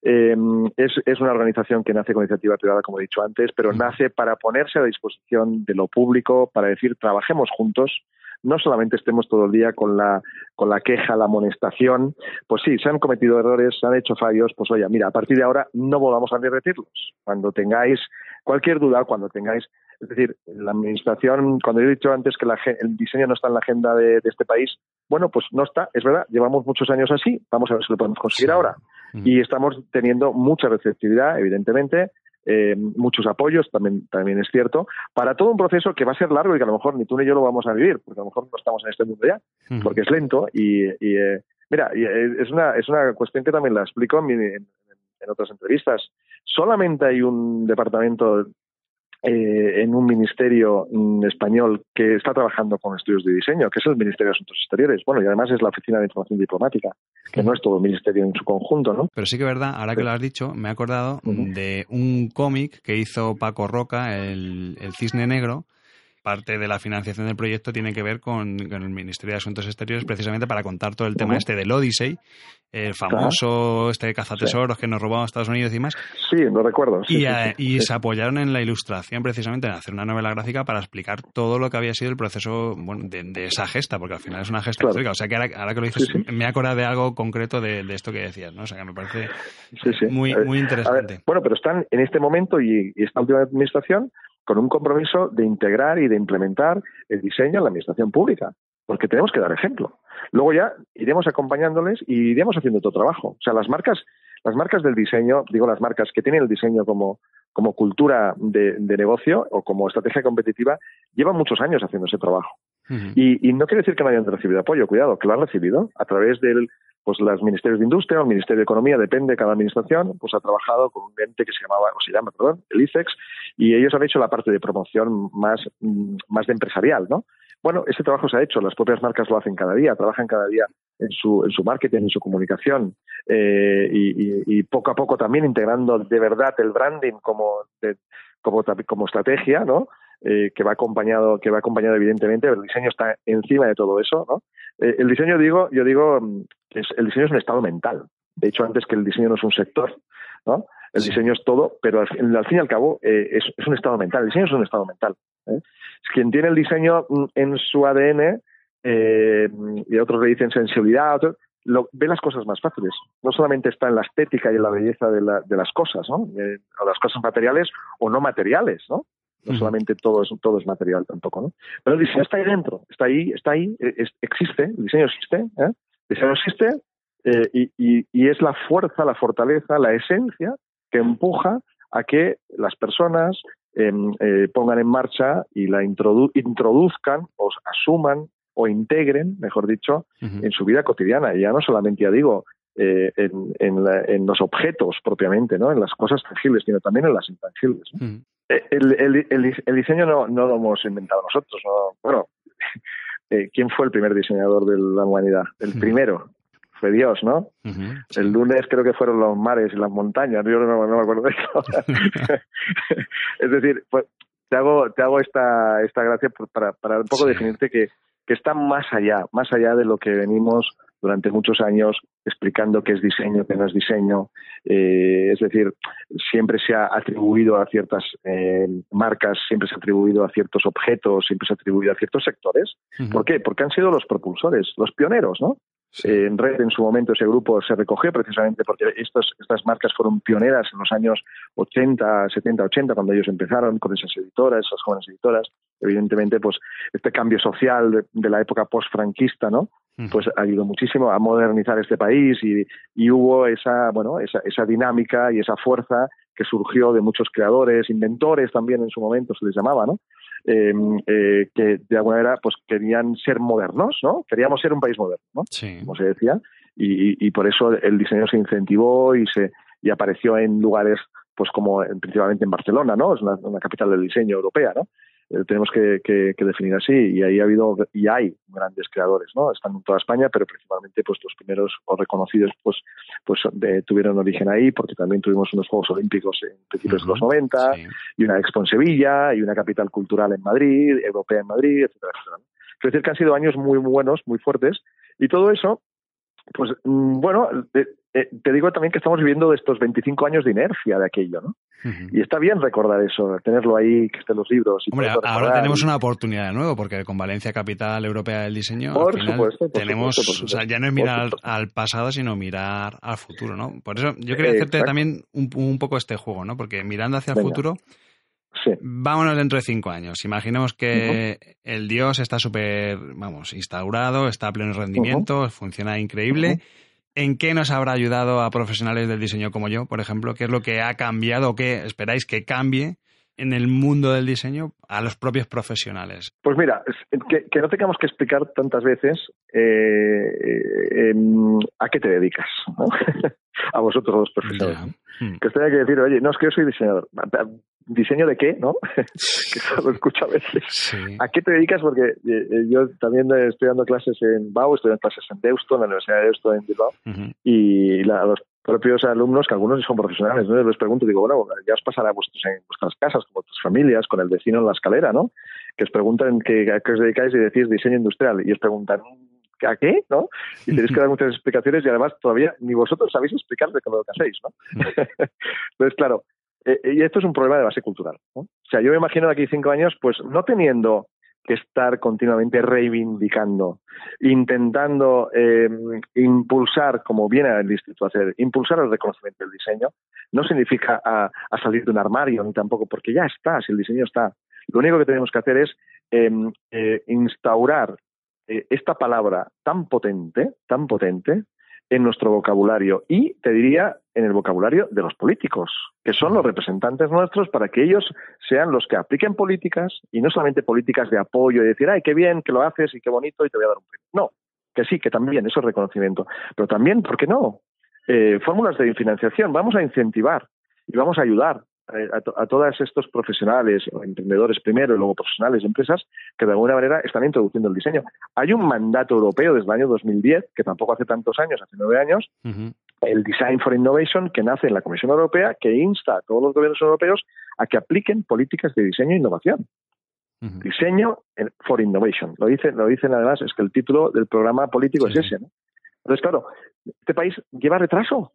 [SPEAKER 2] Eh, es, es, una organización que nace con iniciativa privada, como he dicho antes, pero nace para ponerse a disposición de lo público, para decir trabajemos juntos, no solamente estemos todo el día con la, con la queja, la amonestación, pues sí, se han cometido errores, se han hecho fallos, pues oye, mira, a partir de ahora no volvamos a repetirlos. Cuando tengáis cualquier duda, cuando tengáis, es decir, la administración, cuando he dicho antes que el diseño no está en la agenda de, este país, bueno, pues no está, es verdad, llevamos muchos años así, vamos a ver si lo podemos conseguir ahora. Y estamos teniendo mucha receptividad, evidentemente, eh, muchos apoyos, también, también es cierto, para todo un proceso que va a ser largo y que a lo mejor ni tú ni yo lo vamos a vivir, porque a lo mejor no estamos en este mundo ya, porque es lento y, eh, mira, eh, es, una, es una cuestión que también la explico en, en, otras entrevistas. Solamente hay un departamento eh, en un ministerio mm, español que está trabajando con estudios de diseño, que es el Ministerio de Asuntos Exteriores. Bueno, y además es la Oficina de Información Diplomática, que no es todo el ministerio en su conjunto, ¿no?
[SPEAKER 1] Pero sí que es verdad, ahora que lo has dicho, me he acordado de un cómic que hizo Paco Roca, el, el Cisne Negro, parte de la financiación del proyecto tiene que ver con, el Ministerio de Asuntos Exteriores precisamente para contar todo el tema este del Odyssey, el famoso este cazatesoros que nos robó a Estados Unidos y más.
[SPEAKER 2] Sí, lo recuerdo.
[SPEAKER 1] y, se apoyaron en la ilustración precisamente en hacer una novela gráfica para explicar todo lo que había sido el proceso bueno, de, esa gesta, porque al final es una gesta histórica. O sea que ahora, que lo dices, me he acordado de algo concreto de, esto que decías, ¿no? O sea que me parece muy, muy interesante.
[SPEAKER 2] bueno, pero están en este momento y esta última administración con un compromiso de integrar y de implementar el diseño en la administración pública, porque tenemos que dar ejemplo. Luego ya iremos acompañándoles y iremos haciendo otro trabajo. O sea, las marcas, las marcas del diseño, digo las marcas que tienen el diseño como, como cultura de, negocio o como estrategia competitiva, llevan muchos años haciendo ese trabajo. Y, y, no quiere decir que no hayan recibido apoyo, cuidado, que lo han recibido a través del pues los ministerios de Industria el Ministerio de Economía, depende de cada administración, pues ha trabajado con un ente que se llamaba, o se llama, perdón, el ICEX, y ellos han hecho la parte de promoción más, mm, más de empresarial, ¿no? Bueno, ese trabajo se ha hecho, las propias marcas lo hacen cada día, trabajan cada día en su, en su marketing, en su comunicación, eh, y, poco a poco también integrando de verdad el branding como, como, como estrategia, ¿no? Eh, que va acompañado, que va acompañado evidentemente, el diseño está encima de todo eso, ¿no? Eh, el diseño, digo, yo digo, mm, el diseño es un estado mental. De hecho, antes que el diseño no es un sector, ¿no? El diseño es todo, pero al, fin y al cabo eh, es, un estado mental. El diseño es un estado mental. Quien tiene el diseño mm, en su ADN, y otros le dicen sensibilidad, lo, ve las cosas más fáciles. No solamente está en la estética y en la belleza de, de las cosas, ¿no? o las cosas materiales o no materiales, ¿no? No solamente todo es, todo es material tampoco, ¿no? Pero el diseño está ahí dentro, está ahí, está ahí, e, existe, el diseño existe, ¿eh? el diseño existe eh, y, y, es la fuerza, la fortaleza, la esencia que empuja a que las personas em, eh, pongan en marcha y la introduzcan o asuman o integren, mejor dicho, en su vida cotidiana. Y ya no solamente, ya digo, eh, en, los objetos propiamente, ¿no? En las cosas tangibles, sino también en las intangibles. Mm. Eh, el, diseño no, no, lo hemos inventado nosotros. Bueno, ¿quién fue el primer diseñador de la humanidad? El primero, fue Dios, ¿no? El lunes creo que fueron los mares y las montañas, yo no, me acuerdo de eso. es decir, pues, te hago, te hago esta, esta gracia para, para un poco definirte que, que está más allá, más allá de lo que venimos durante muchos años explicando qué es diseño, qué no es diseño. Eh, es decir, siempre se ha atribuido a ciertas eh, marcas, siempre se ha atribuido a ciertos objetos, siempre se ha atribuido a ciertos sectores. ¿Por qué? Porque han sido los propulsores, los pioneros, ¿no? en Red, en su momento, ese grupo se recogió precisamente porque estos, estas marcas fueron pioneras en los años 80, 70, 80, cuando ellos empezaron con esas editoras, esas jóvenes editoras. Evidentemente, pues este cambio social de, la época post-franquista, ¿no? Pues ayudado muchísimo a modernizar este país y, y hubo esa, bueno, esa, esa dinámica y esa fuerza que surgió de muchos creadores, inventores también en su momento se les llamaba, ¿no? Em, eh, que de alguna manera pues querían ser modernos, ¿no? Queríamos ser un país moderno, ¿no? Como se decía, y, por eso el diseño se incentivó y se y apareció en lugares pues como principalmente en Barcelona, ¿no? Es una capital del diseño europea, ¿no? Eh, tenemos que, definir así. Y ahí ha habido y hay grandes creadores no están en toda España pero principalmente pues los primeros o reconocidos pues pues tuvieron origen ahí porque también tuvimos unos Juegos Olímpicos en principios de los 90 y una Expo en Sevilla y una capital cultural en Madrid europea en Madrid etcétera etcétera es decir que han sido años muy buenos muy fuertes y todo eso pues mm, bueno, eh, te digo también que estamos viviendo estos 25 años de inercia de aquello, ¿no? Y está bien recordar eso, tenerlo ahí, que estén los libros. Y
[SPEAKER 1] Hombre, ahora tenemos una oportunidad de nuevo, porque con Valencia Capital Europea del Diseño,
[SPEAKER 2] por supuesto,
[SPEAKER 1] tenemos, o sea, ya no es mirar al, pasado, sino mirar al futuro, ¿no? Por eso yo quería hacerte también un, poco este juego, ¿no? Porque mirando hacia el futuro, vámonos dentro de cinco años. Imaginemos que el Dios está súper, vamos, instaurado, está a pleno rendimiento, funciona increíble. ¿En qué nos habrá ayudado a profesionales del diseño como yo, por ejemplo? ¿Qué es lo que ha cambiado o qué esperáis que cambie en el mundo del diseño a los propios profesionales?
[SPEAKER 2] Pues mira, que, no tengamos que explicar tantas veces eh, eh, a qué te dedicas, a vosotros los profesionales. Hmm. Que os tenga que decir, oye, no es que yo soy diseñador diseño de qué, ¿no? que eso lo escucho a veces. ¿A qué te dedicas? Porque eh, eh, yo también estoy dando clases en BAU, estoy dando clases en Deusto, en la Universidad de Deusto en Bilbao, y los propios alumnos, que algunos son profesionales, ¿no? les pregunto, digo, bueno, ya os pasará vuestros, en vuestras casas, con vuestras familias, con el vecino en la escalera, ¿no? Que os preguntan que, a qué os dedicáis y decís diseño industrial, y os preguntan, ¿a qué? ¿no? Y tenéis que dar muchas explicaciones y además todavía ni vosotros sabéis explicar de lo que hacéis, ¿no? Entonces, claro, eh, y esto es un problema de base cultural. O sea, yo me imagino de aquí cinco años, pues no teniendo que estar continuamente reivindicando, intentando eh, impulsar, como viene el Instituto a hacer, impulsar el reconocimiento del diseño, no significa a, salir de un armario, ni tampoco, porque ya está, si el diseño está. Lo único que tenemos que hacer es em, eh, instaurar esta palabra tan potente, tan potente, en nuestro vocabulario y, te diría, en el vocabulario de los políticos, que son los representantes nuestros para que ellos sean los que apliquen políticas y no solamente políticas de apoyo y decir, ay, qué bien que lo haces y qué bonito y te voy a dar un premio. No, que sí, que también, eso es reconocimiento. Pero también, ¿por qué no? Eh, fórmulas de financiación, vamos a incentivar y vamos a ayudar eh, a, todos estos profesionales o emprendedores primero y luego profesionales y empresas que de alguna manera están introduciendo el diseño. Hay un mandato europeo desde el año 2010, que tampoco hace tantos años, hace nueve años, el Design for Innovation, que nace en la Comisión Europea, que insta a todos los gobiernos europeos a que apliquen políticas de diseño e innovación. Diseño for Innovation. Lo dicen, lo dicen además, es que el título del programa político es ese. ¿no? Entonces, claro, este país lleva retraso.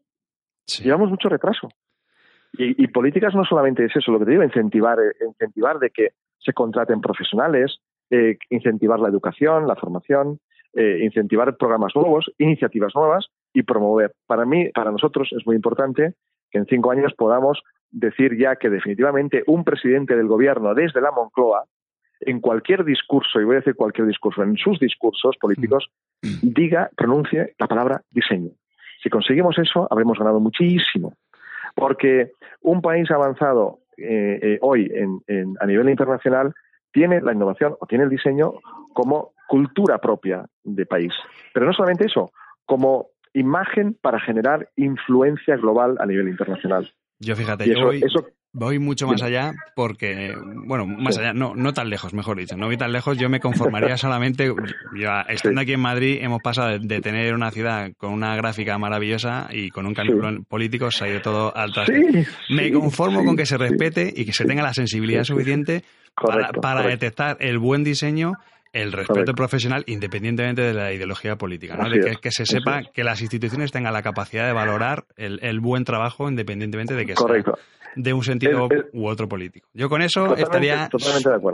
[SPEAKER 2] Llevamos mucho retraso. Y, políticas no solamente es eso, lo que te digo, incentivar, eh, incentivar de que se contraten profesionales, eh, incentivar la educación, la formación, eh, incentivar programas nuevos, iniciativas nuevas y promover. Para mí, para nosotros es muy importante que en cinco años podamos decir ya que definitivamente un presidente del gobierno desde la Moncloa, en cualquier discurso, y voy a decir cualquier discurso, en sus discursos políticos, diga, pronuncie la palabra diseño. Si conseguimos eso, habremos ganado muchísimo. Porque un país avanzado eh, eh, hoy a nivel internacional tiene la innovación o tiene el diseño como cultura propia de país. Pero no solamente eso, como imagen para generar influencia global a nivel internacional.
[SPEAKER 1] Yo fíjate, yo voy, mucho más allá porque, bueno, más allá, no, no tan lejos, mejor dicho, no voy tan lejos, yo me conformaría solamente, estando aquí en Madrid, hemos pasado de, tener una ciudad con una gráfica maravillosa y con un cambio político, se ha ido todo al traste. me conformo con que se respete y que se tenga la sensibilidad suficiente para detectar el buen diseño el respeto profesional independientemente de la ideología política, ¿no? de que, se sepa que las instituciones tengan la capacidad de valorar el, buen trabajo independientemente de que sea de un sentido u otro político. Yo con eso estaría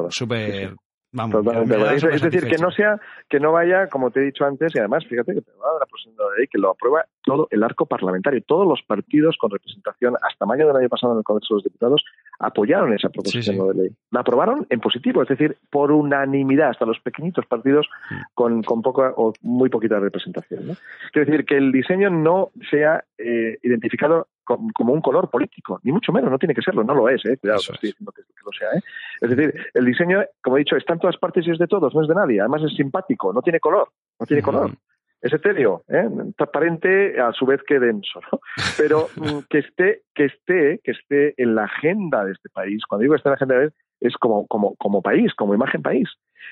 [SPEAKER 1] súper
[SPEAKER 2] es, decir, que no sea, que no vaya, como te he dicho antes, y además, fíjate que la proposición de ley que lo aprueba todo el arco parlamentario. Todos los partidos con representación hasta mayo del año pasado en el Congreso de los Diputados apoyaron esa proposición de ley. La aprobaron en positivo, es decir, por unanimidad, hasta los pequeñitos partidos con, con poca o muy poquita representación. ¿no? Quiero decir, que el diseño no sea eh, identificado como un color político, ni mucho menos, no tiene que serlo, no lo es, ¿eh? cuidado, no estoy diciendo que, lo sea. ¿eh? Es decir, el diseño, como he dicho, está en todas partes y es de todos, no es de nadie, además es simpático, no tiene color, no tiene color. Es etéreo, ¿eh? transparente a su vez que denso, ¿no? Pero mm, que esté, que esté, que esté en la agenda de este país. Cuando digo que esté en la agenda de es como, como, como país, como imagen país.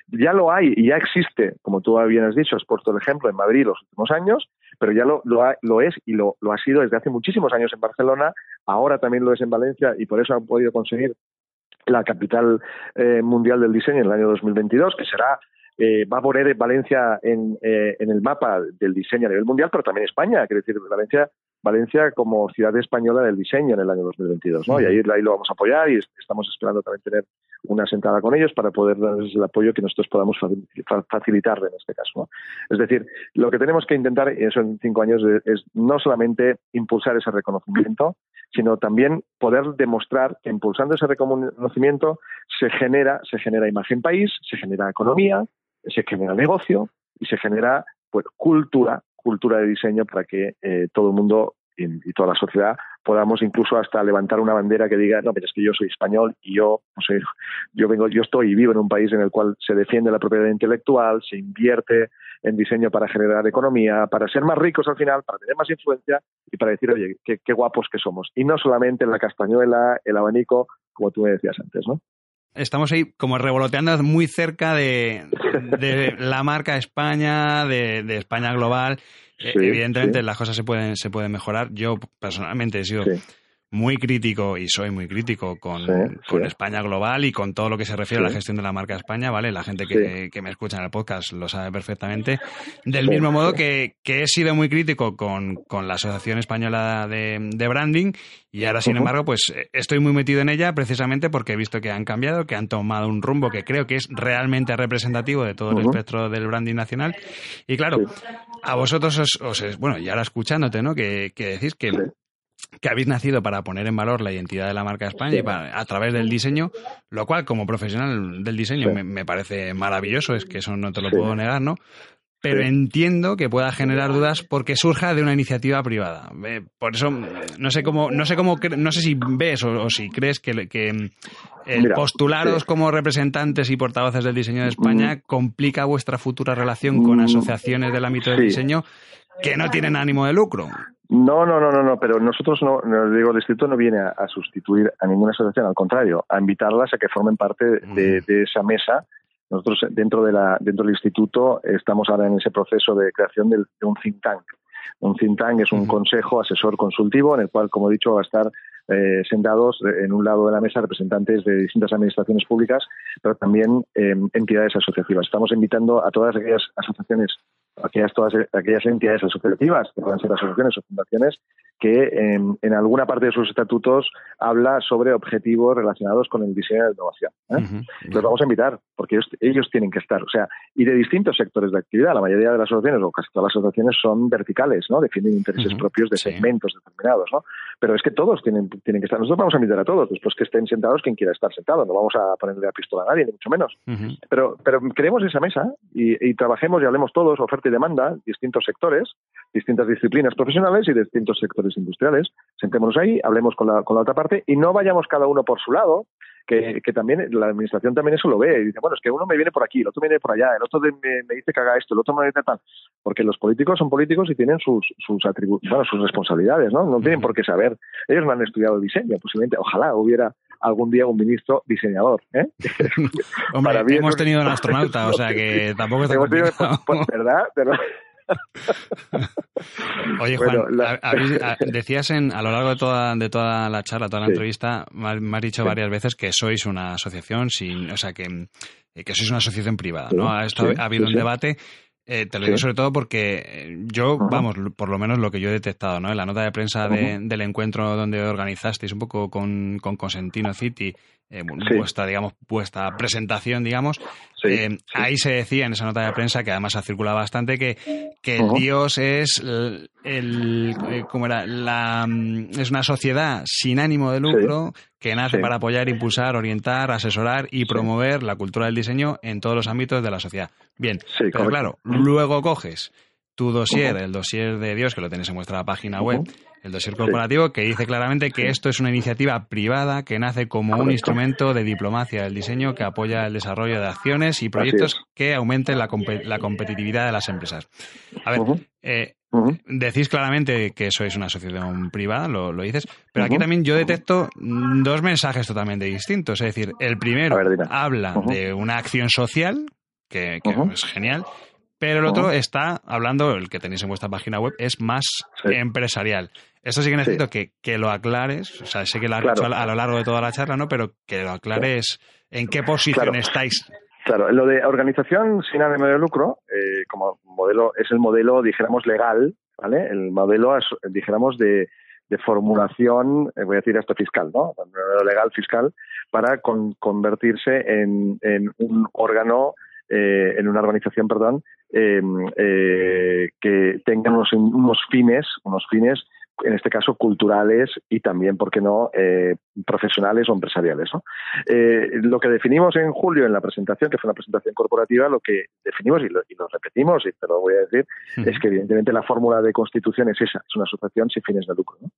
[SPEAKER 2] Ya lo hay y ya existe, como tú bien has dicho, has puesto el ejemplo en Madrid los últimos años, pero ya lo, lo, es y lo, lo, ha sido desde hace muchísimos años en Barcelona, ahora también lo es en Valencia y por eso han podido conseguir la capital eh, mundial del diseño en el año 2022, que será eh, va a poner Valencia en, eh, en, el mapa del diseño a nivel mundial, pero también España, quiere decir, Valencia, Valencia como ciudad española del diseño en el año 2022, ¿no? Y ahí, ahí lo vamos a apoyar y estamos esperando también tener una sentada con ellos para poder darles el apoyo que nosotros podamos facilitarle en este caso. Es decir, lo que tenemos que intentar, y eso en cinco años, es no solamente impulsar ese reconocimiento, sino también poder demostrar que impulsando ese reconocimiento se genera, se genera imagen país, se genera economía, se genera negocio y se genera pues, cultura, cultura de diseño para que eh, todo el mundo y, toda la sociedad podamos incluso hasta levantar una bandera que diga no pero es que yo soy español y yo no sé yo vengo yo estoy y vivo en un país en el cual se defiende la propiedad intelectual se invierte en diseño para generar economía para ser más ricos al final para tener más influencia y para decir oye qué, qué guapos que somos y no solamente la castañuela el abanico como tú me decías antes no
[SPEAKER 1] estamos ahí como revoloteando muy cerca de, la marca España, de, España global. Eh, evidentemente las cosas se pueden, se pueden mejorar. Yo personalmente he sido muy crítico y soy muy crítico con, España Global y con todo lo que se refiere a la gestión de la marca España, ¿vale? La gente que, me escucha en el podcast lo sabe perfectamente. Del mismo modo que, he sido muy crítico con, la Asociación Española de, Branding y ahora, sin embargo, pues estoy muy metido en ella precisamente porque he visto que han cambiado, que han tomado un rumbo que creo que es realmente representativo de todo el espectro del branding nacional. Y claro, a vosotros os, bueno, y ahora escuchándote, ¿no? Que, que decís que que habéis nacido para poner en valor la identidad de la marca España y a través del diseño, lo cual como profesional del diseño me, parece maravilloso, es que eso no te lo puedo negar, ¿no? Pero entiendo que pueda generar dudas porque surja de una iniciativa privada. Por eso no sé cómo, no sé cómo, no sé si ves o, si crees que, que el postularos como representantes y portavoces del diseño de España complica vuestra futura relación con mm. asociaciones del ámbito del diseño que no tienen ánimo de lucro.
[SPEAKER 2] No, no, no, no, no, pero nosotros no, digo, el distrito no viene a, sustituir a ninguna asociación, al contrario, a invitarlas a que formen parte de, de, esa mesa. Nosotros dentro de la, dentro del instituto estamos ahora en ese proceso de creación de, un think tank. Un think tank es un consejo asesor consultivo en el cual, como he dicho, va a estar eh, sentados en un lado de la mesa representantes de distintas administraciones públicas, pero también eh, entidades asociativas. Estamos invitando a todas aquellas asociaciones aquellas, todas aquellas entidades asociativas, que puedan ser asociaciones o fundaciones, que en, en, alguna parte de sus estatutos habla sobre objetivos relacionados con el diseño de la innovación. ¿eh? Los vamos a invitar, porque ellos, tienen que estar. O sea, y de distintos sectores de actividad. La mayoría de las asociaciones, o casi todas las asociaciones, son verticales, ¿no? Defienden intereses propios de segmentos determinados, ¿no? Pero es que todos tienen, tienen que estar. Nosotros vamos a invitar a todos, después que estén sentados quien quiera estar sentado. No vamos a ponerle la pistola a nadie, ni mucho menos. Pero, pero creemos esa mesa y, y trabajemos y hablemos todos, oferta y demanda, distintos sectores, distintas disciplinas profesionales y distintos sectores industriales. Sentémonos ahí, hablemos con la, con la otra parte y no vayamos cada uno por su lado que, que, también la administración también eso lo ve y dice, bueno, es que uno me viene por aquí, el otro me viene por allá, el otro me, me, dice que haga esto, el otro me dice tal, porque los políticos son políticos y tienen sus sus bueno, sus responsabilidades, ¿no? No tienen por qué saber. Ellos no han estudiado diseño, posiblemente, ojalá hubiera algún día un ministro diseñador. ¿eh?
[SPEAKER 1] Hombre, hemos tenido un astronauta, o sea que tampoco está tenido,
[SPEAKER 2] pues, ¿Verdad?
[SPEAKER 1] Oye, Juan, decías en, a lo largo de toda, de toda la charla, toda la entrevista, me has dicho varias veces que sois una asociación sin, o sea, que, que sois una asociación privada, ¿no? Ha, ha habido un debate eh, te lo digo sobre todo porque eh, yo, vamos, por lo menos lo que yo he detectado, ¿no? En la nota de prensa del encuentro donde organizasteis un poco con, con Consentino City, eh, vuestra, digamos, vuestra presentación, digamos, eh, ahí se decía en esa nota de prensa, que además ha circulado bastante, que, que Dios es el, ¿cómo era? La, mm, es una sociedad sin ánimo de lucro que nace para apoyar, impulsar, orientar, asesorar y promover la cultura del diseño en todos los ámbitos de la sociedad. Bien, pero claro, luego coges tu dossier, el dossier de Dios, que lo tenéis en vuestra página web, el dossier corporativo, que dice claramente que esto es una iniciativa privada que nace como un instrumento de diplomacia del diseño que apoya el desarrollo de acciones y proyectos que aumenten la, competitividad de las empresas. A ver, eh, decís claramente que sois una asociación privada, lo, dices, pero aquí también yo detecto dos mensajes totalmente distintos. Es decir, el primero habla de una acción social, que, es genial, pero el otro está hablando, el que tenéis en vuestra página web, es más empresarial. Eso sí que necesito que, que, lo aclares, o sea, sé que lo has dicho a, lo largo de toda la charla, ¿no? Pero que lo aclares en qué posición estáis.
[SPEAKER 2] Claro, lo de organización sin ánimo de lucro, eh, como modelo, es el modelo, dijéramos, legal, ¿vale? El modelo, dijéramos, de, de formulación, eh, voy a decir esto fiscal, ¿no? El modelo legal fiscal, para convertirse en, en un órgano eh, en una organización, perdón, em, eh, que tenga unos, unos fines, unos fines en este caso culturales y también, ¿por qué no?, eh, profesionales o empresariales. ¿no? Eh, lo que definimos en julio en la presentación, que fue una presentación corporativa, lo que definimos y lo, repetimos, y te lo voy a decir, es que evidentemente la fórmula de constitución es esa, es una asociación sin fines de lucro. ¿no?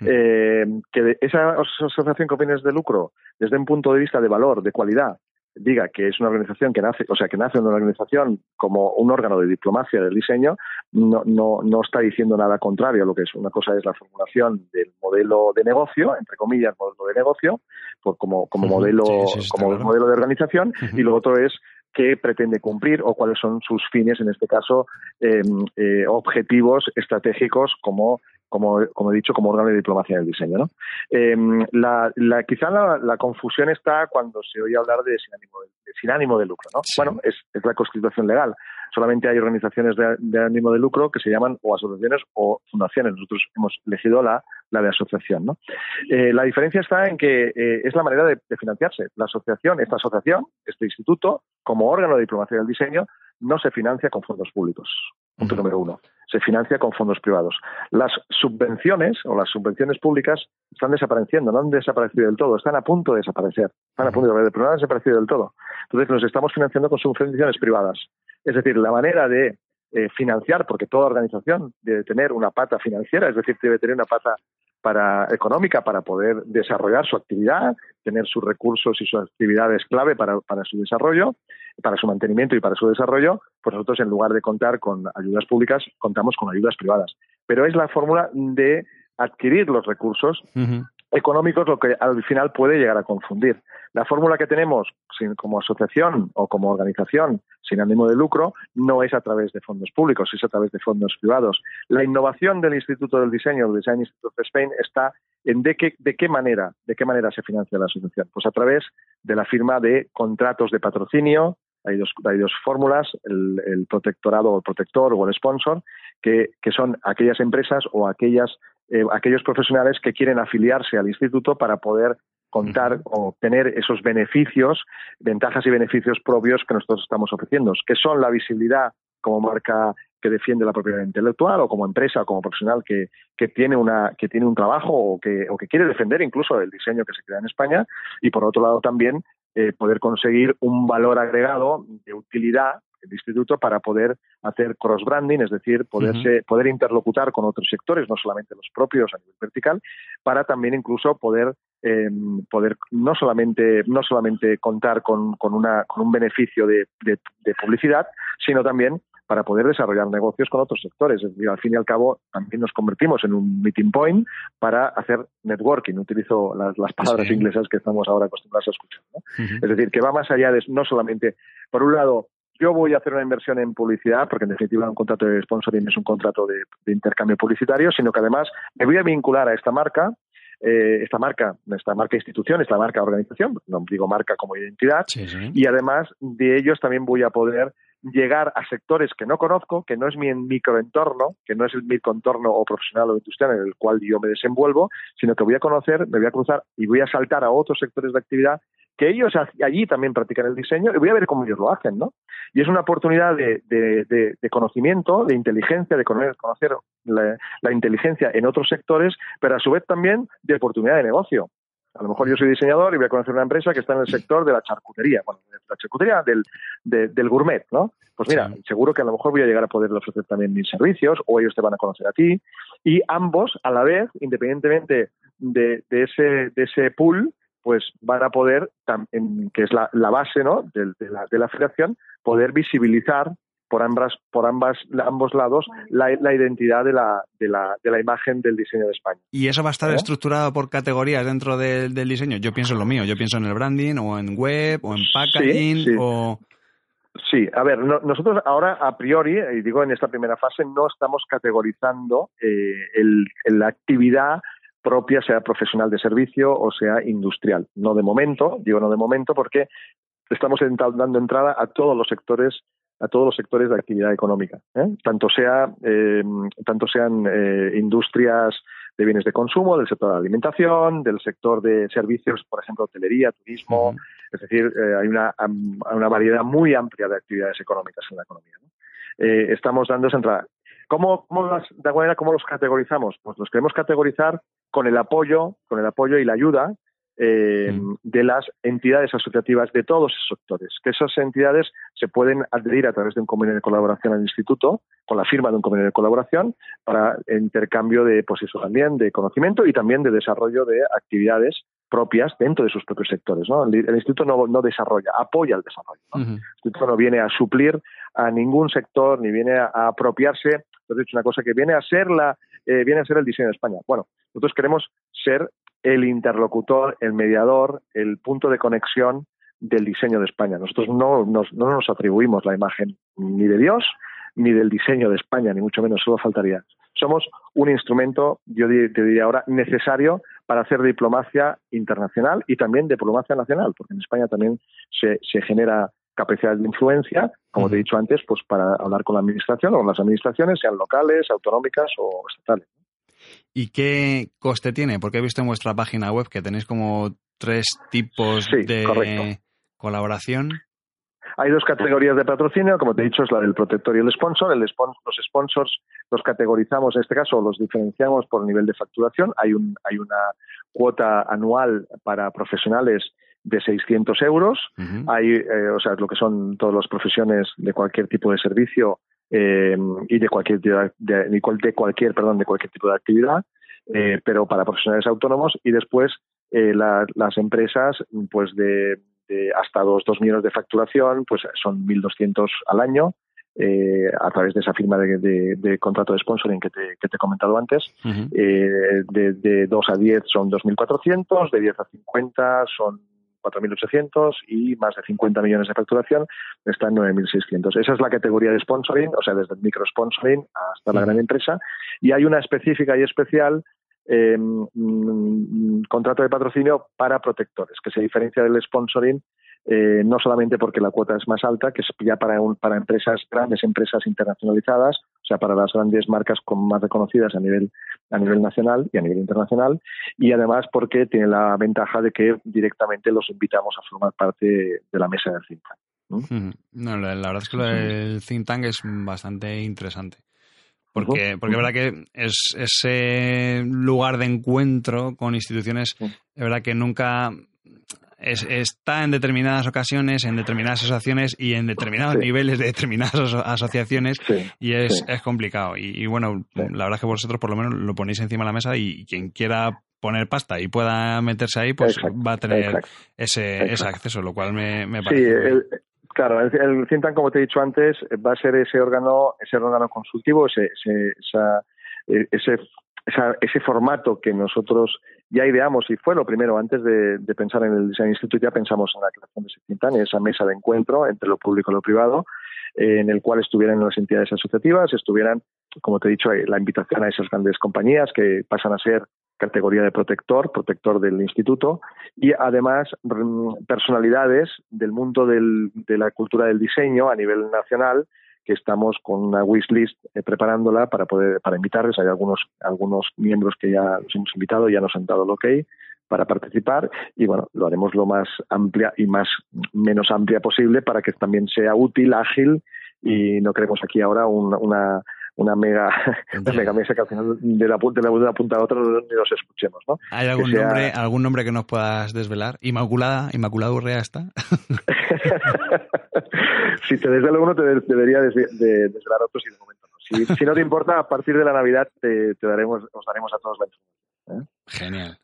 [SPEAKER 2] eh, que esa asociación con fines de lucro, desde un punto de vista de valor, de cualidad, diga que es una organización que nace, o sea, que nace una organización como un órgano de diplomacia del diseño, no, no, no está diciendo nada contrario a lo que es. Una cosa es la formulación del modelo de negocio, entre comillas, modelo de negocio, por, como, como modelo, como modelo de organización, y lo otro es qué pretende cumplir o cuáles son sus fines, en este caso, em, eh, objetivos estratégicos como como, como he dicho, como órgano de diplomacia del diseño. ¿no? Eh, la, la, quizá la, la, confusión está cuando se oye hablar de sin ánimo de, sin ánimo de lucro. ¿no? Bueno, es, es, la constitución legal. Solamente hay organizaciones de, de, ánimo de lucro que se llaman o asociaciones o fundaciones. Nosotros hemos elegido la, la de asociación. ¿no? Eh, la diferencia está en que eh, es la manera de, de financiarse. La asociación, esta asociación, este instituto, como órgano de diplomacia del diseño, no se financia con fondos públicos. Punto número uno. Se financia con fondos privados. Las subvenciones o las subvenciones públicas están desapareciendo, no han desaparecido del todo, están a punto de desaparecer. Están a punto de desaparecer, pero no han desaparecido del todo. Entonces nos estamos financiando con subvenciones privadas. Es decir, la manera de eh, financiar, porque toda organización debe tener una pata financiera, es decir, debe tener una pata para, económica para poder desarrollar su actividad, tener sus recursos y sus actividades clave para, para su desarrollo, para su mantenimiento y para su desarrollo, pues nosotros en lugar de contar con ayudas públicas, contamos con ayudas privadas. Pero es la fórmula de adquirir los recursos económicos lo que al final puede llegar a confundir. La fórmula que tenemos como asociación o como organización sin ánimo de lucro no es a través de fondos públicos, es a través de fondos privados. La innovación del Instituto del Diseño, el Design Institute of Spain, está en de qué, de qué manera, de qué manera se financia la asociación. Pues a través de la firma de contratos de patrocinio, hay dos, hay dos fórmulas, el, protectorado o el protector o el sponsor, que, que son aquellas empresas o aquellas eh, aquellos profesionales que quieren afiliarse al instituto para poder contar o obtener esos beneficios, ventajas y beneficios propios que nosotros estamos ofreciendo, que son la visibilidad como marca que defiende la propiedad intelectual o como empresa o como profesional que, que tiene una que tiene un trabajo o que, o que quiere defender incluso el diseño que se crea en España. Y por otro lado también eh, poder conseguir un valor agregado de utilidad el instituto para poder hacer cross-branding, es decir, poderse, poder interlocutar con otros sectores, no solamente los propios a nivel vertical, para también incluso poder em, poder no solamente, no solamente contar con, con, una, con un beneficio de, de, publicidad, sino también para poder desarrollar negocios con otros sectores. Es decir, al fin y al cabo, también nos convertimos en un meeting point para hacer networking. Utilizo las, las palabras inglesas que estamos ahora acostumbrados a escuchar. Es decir, que va más allá de no solamente, por un lado, yo voy a hacer una inversión en publicidad, porque en definitiva un contrato de sponsoring es un contrato de, intercambio publicitario, sino que además me voy a vincular a esta marca, eh, esta marca, esta marca institución, esta marca organización, no digo marca como identidad, y además de ellos también voy a poder llegar a sectores que no conozco, que no es mi microentorno, que no es el microentorno o profesional o industrial en el cual yo me desenvuelvo, sino que voy a conocer, me voy a cruzar y voy a saltar a otros sectores de actividad que ellos allí también practican el diseño y voy a ver cómo ellos lo hacen, ¿no? Y es una oportunidad de, de, conocimiento, de inteligencia, de conocer, conocer la, inteligencia en otros sectores, pero a su vez también de oportunidad de negocio. A lo mejor yo soy diseñador y voy a conocer una empresa que está en el sector de la charcutería, bueno, de la charcutería del, del gourmet, ¿no? Pues mira, seguro que a lo mejor voy a llegar a poder ofrecer también mis servicios o ellos te van a conocer a ti y ambos a la vez, independientemente de, de ese, de ese pool, pues van a poder, que es la, base ¿no? de, la, de la federación, poder visibilizar por ambas, por ambas, ambos lados la, identidad de la, de, la, de la imagen del diseño de España.
[SPEAKER 1] ¿Y eso va a estar ¿Eh? estructurado por categorías dentro del diseño? Yo pienso en lo mío, yo pienso en el branding o en web o en packaging
[SPEAKER 2] sí,
[SPEAKER 1] o...
[SPEAKER 2] Sí, a ver, nosotros ahora a priori, y digo en esta primera fase, no estamos categorizando eh, el, la actividad propia, sea profesional de servicio o sea industrial. No de momento, digo no de momento porque estamos dando entrada a todos los sectores a todos los sectores de actividad económica, ¿eh? tanto sea eh, tanto sean eh, industrias de bienes de consumo, del sector de alimentación, del sector de servicios, por ejemplo, hotelería, turismo, es decir, hay una, una variedad muy amplia de actividades económicas en la economía. estamos dando esa entrada. ¿Cómo, cómo de alguna manera, cómo los categorizamos? Pues los queremos categorizar con el apoyo, con el apoyo y la ayuda eh, mm. de las entidades asociativas de todos esos sectores, que esas entidades se pueden adherir a través de un convenio de colaboración al instituto, con la firma de un convenio de colaboración, para intercambio de, pues eso también, de conocimiento y también de desarrollo de actividades propias dentro de sus propios sectores. El, instituto no, desarrolla, apoya el desarrollo. El instituto no viene a suplir a ningún sector ni viene a apropiarse has dicho una cosa que viene a ser la eh, viene a ser el diseño de España. Bueno, nosotros queremos ser el interlocutor, el mediador, el punto de conexión del diseño de España. Nosotros no nos, no nos atribuimos la imagen ni de Dios ni del diseño de España, ni mucho menos, solo faltaría. Somos un instrumento, yo te diría ahora, necesario para hacer diplomacia internacional y también diplomacia nacional, porque en España también se, se genera capacidad de influencia, como te he dicho antes, pues para hablar con la administración o con las administraciones, sean locales, autonómicas o estatales.
[SPEAKER 1] ¿Y qué coste tiene? Porque he visto en vuestra página web que tenéis como tres tipos de colaboración.
[SPEAKER 2] Hay dos categorías de patrocinio, como te he dicho, es la del protector y el sponsor. El los sponsors los categorizamos, en este caso, los diferenciamos por nivel de facturación. Hay, un, hay una cuota anual para profesionales de 600 euros. Hay, eh, o sea, lo que son todas las profesiones de cualquier tipo de servicio eh, y de cualquier de, de, cualquier perdón de cualquier tipo de actividad, eh, pero para profesionales autónomos y después las empresas pues de, hasta dos, dos millones de facturación pues son 1.200 al año. a través de esa firma de, contrato de sponsoring que te, que te he comentado antes. de, de 2 a 10 son 2.400, de 10 a 50 son 4.800 y más de 50 millones de facturación está en 9.600. Esa es la categoría de sponsoring, o sea, desde el micro sponsoring hasta la gran empresa. Y hay una específica y especial eh, mm, contrato de patrocinio para protectores, que se diferencia del sponsoring eh, no solamente porque la cuota es más alta, que es ya para, para empresas, grandes empresas internacionalizadas, o sea, para las grandes marcas con más reconocidas a nivel, a nivel nacional y a nivel internacional, y además porque tiene la ventaja de que directamente los invitamos a formar parte de la mesa del think tank.
[SPEAKER 1] No, la, verdad es que el think tank es bastante interesante. Porque, porque es verdad que es ese lugar de encuentro con instituciones, es verdad que nunca está en determinadas ocasiones, en determinadas asociaciones y en determinados niveles de determinadas asociaciones y es, es complicado. Y, bueno, la verdad es que vosotros por lo menos lo ponéis encima de la mesa y quien quiera poner pasta y pueda meterse ahí, pues va a tener ese, ese acceso, lo cual me, me
[SPEAKER 2] parece. Sí, el, claro, el, el como te he dicho antes, va a ser ese órgano, ese órgano consultivo, ese, ese, esa, e, ese, ese formato que nosotros ya ideamos y fue lo primero antes de, pensar en el Design Institute, ya pensamos en la creación de ese think tank, esa mesa de encuentro entre lo público y lo privado, eh, en el cual estuvieran las entidades asociativas, estuvieran, como te he dicho, la invitación a esas grandes compañías que pasan a ser categoría de protector, protector del instituto, y además mm, personalidades del mundo de la cultura del diseño a nivel nacional que estamos con una wishlist eh, preparándola para poder para invitarles. Hay algunos algunos miembros que ya los hemos invitado, ya nos han dado el ok para participar y bueno, lo haremos lo más amplia y más menos amplia posible para que también sea útil, ágil y no queremos aquí ahora una una mega, mega mesa que al final de la, de la, de la punta a otra ni nos escuchemos, ¿no?
[SPEAKER 1] ¿Hay algún nombre algún nombre que nos puedas desvelar? Inmaculada, Inmaculada Urrea está.
[SPEAKER 2] si te desvelo uno te debería desvelar otro si de momento no. Si, no te importa, a partir de la Navidad te, daremos, os daremos a todos la información.
[SPEAKER 1] ¿eh? Genial.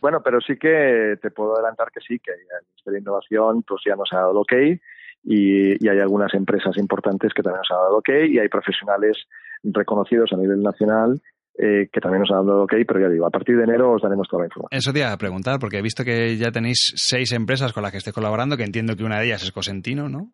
[SPEAKER 2] Bueno, pero sí que te puedo adelantar que sí, que el Ministerio de Innovación pues ya nos ha dado el ok y, hay algunas empresas importantes que también nos han dado ok y hay profesionales reconocidos a nivel nacional eh, que también nos han dado ok, pero ya digo, a partir de enero os daremos toda la información.
[SPEAKER 1] Eso te iba a preguntar, porque he visto que ya tenéis seis empresas con las que estéis colaborando, que entiendo que una de ellas es Cosentino, ¿no?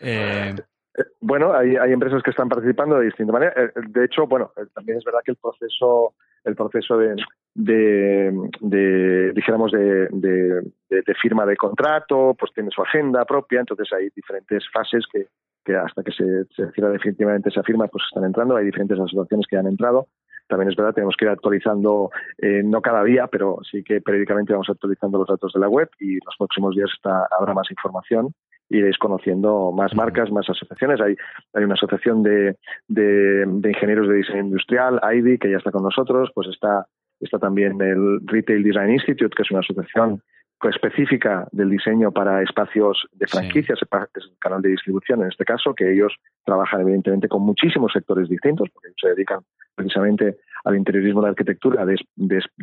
[SPEAKER 2] Eh... eh bueno, hay, hay, empresas que están participando de distinta manera. Eh, de hecho, bueno, también es verdad que el proceso, el proceso de, de, dijéramos, de, de, firma de contrato, pues tiene su agenda propia, entonces hay diferentes fases que, que hasta que se, se cierra definitivamente esa firma, pues están entrando, hay diferentes asociaciones que han entrado. También es verdad, tenemos que ir actualizando, eh, no cada día, pero sí que periódicamente vamos actualizando los datos de la web y los próximos días está, habrá más información iréis conociendo más marcas, más asociaciones. Hay, hay una asociación de, de, de, ingenieros de diseño industrial, AIDI, que ya está con nosotros, pues está Está también el Retail Design Institute, que es una asociación específica del diseño para espacios de franquicias, es el canal de distribución en este caso, que ellos trabajan evidentemente con muchísimos sectores distintos, porque se dedican precisamente al interiorismo de la arquitectura de,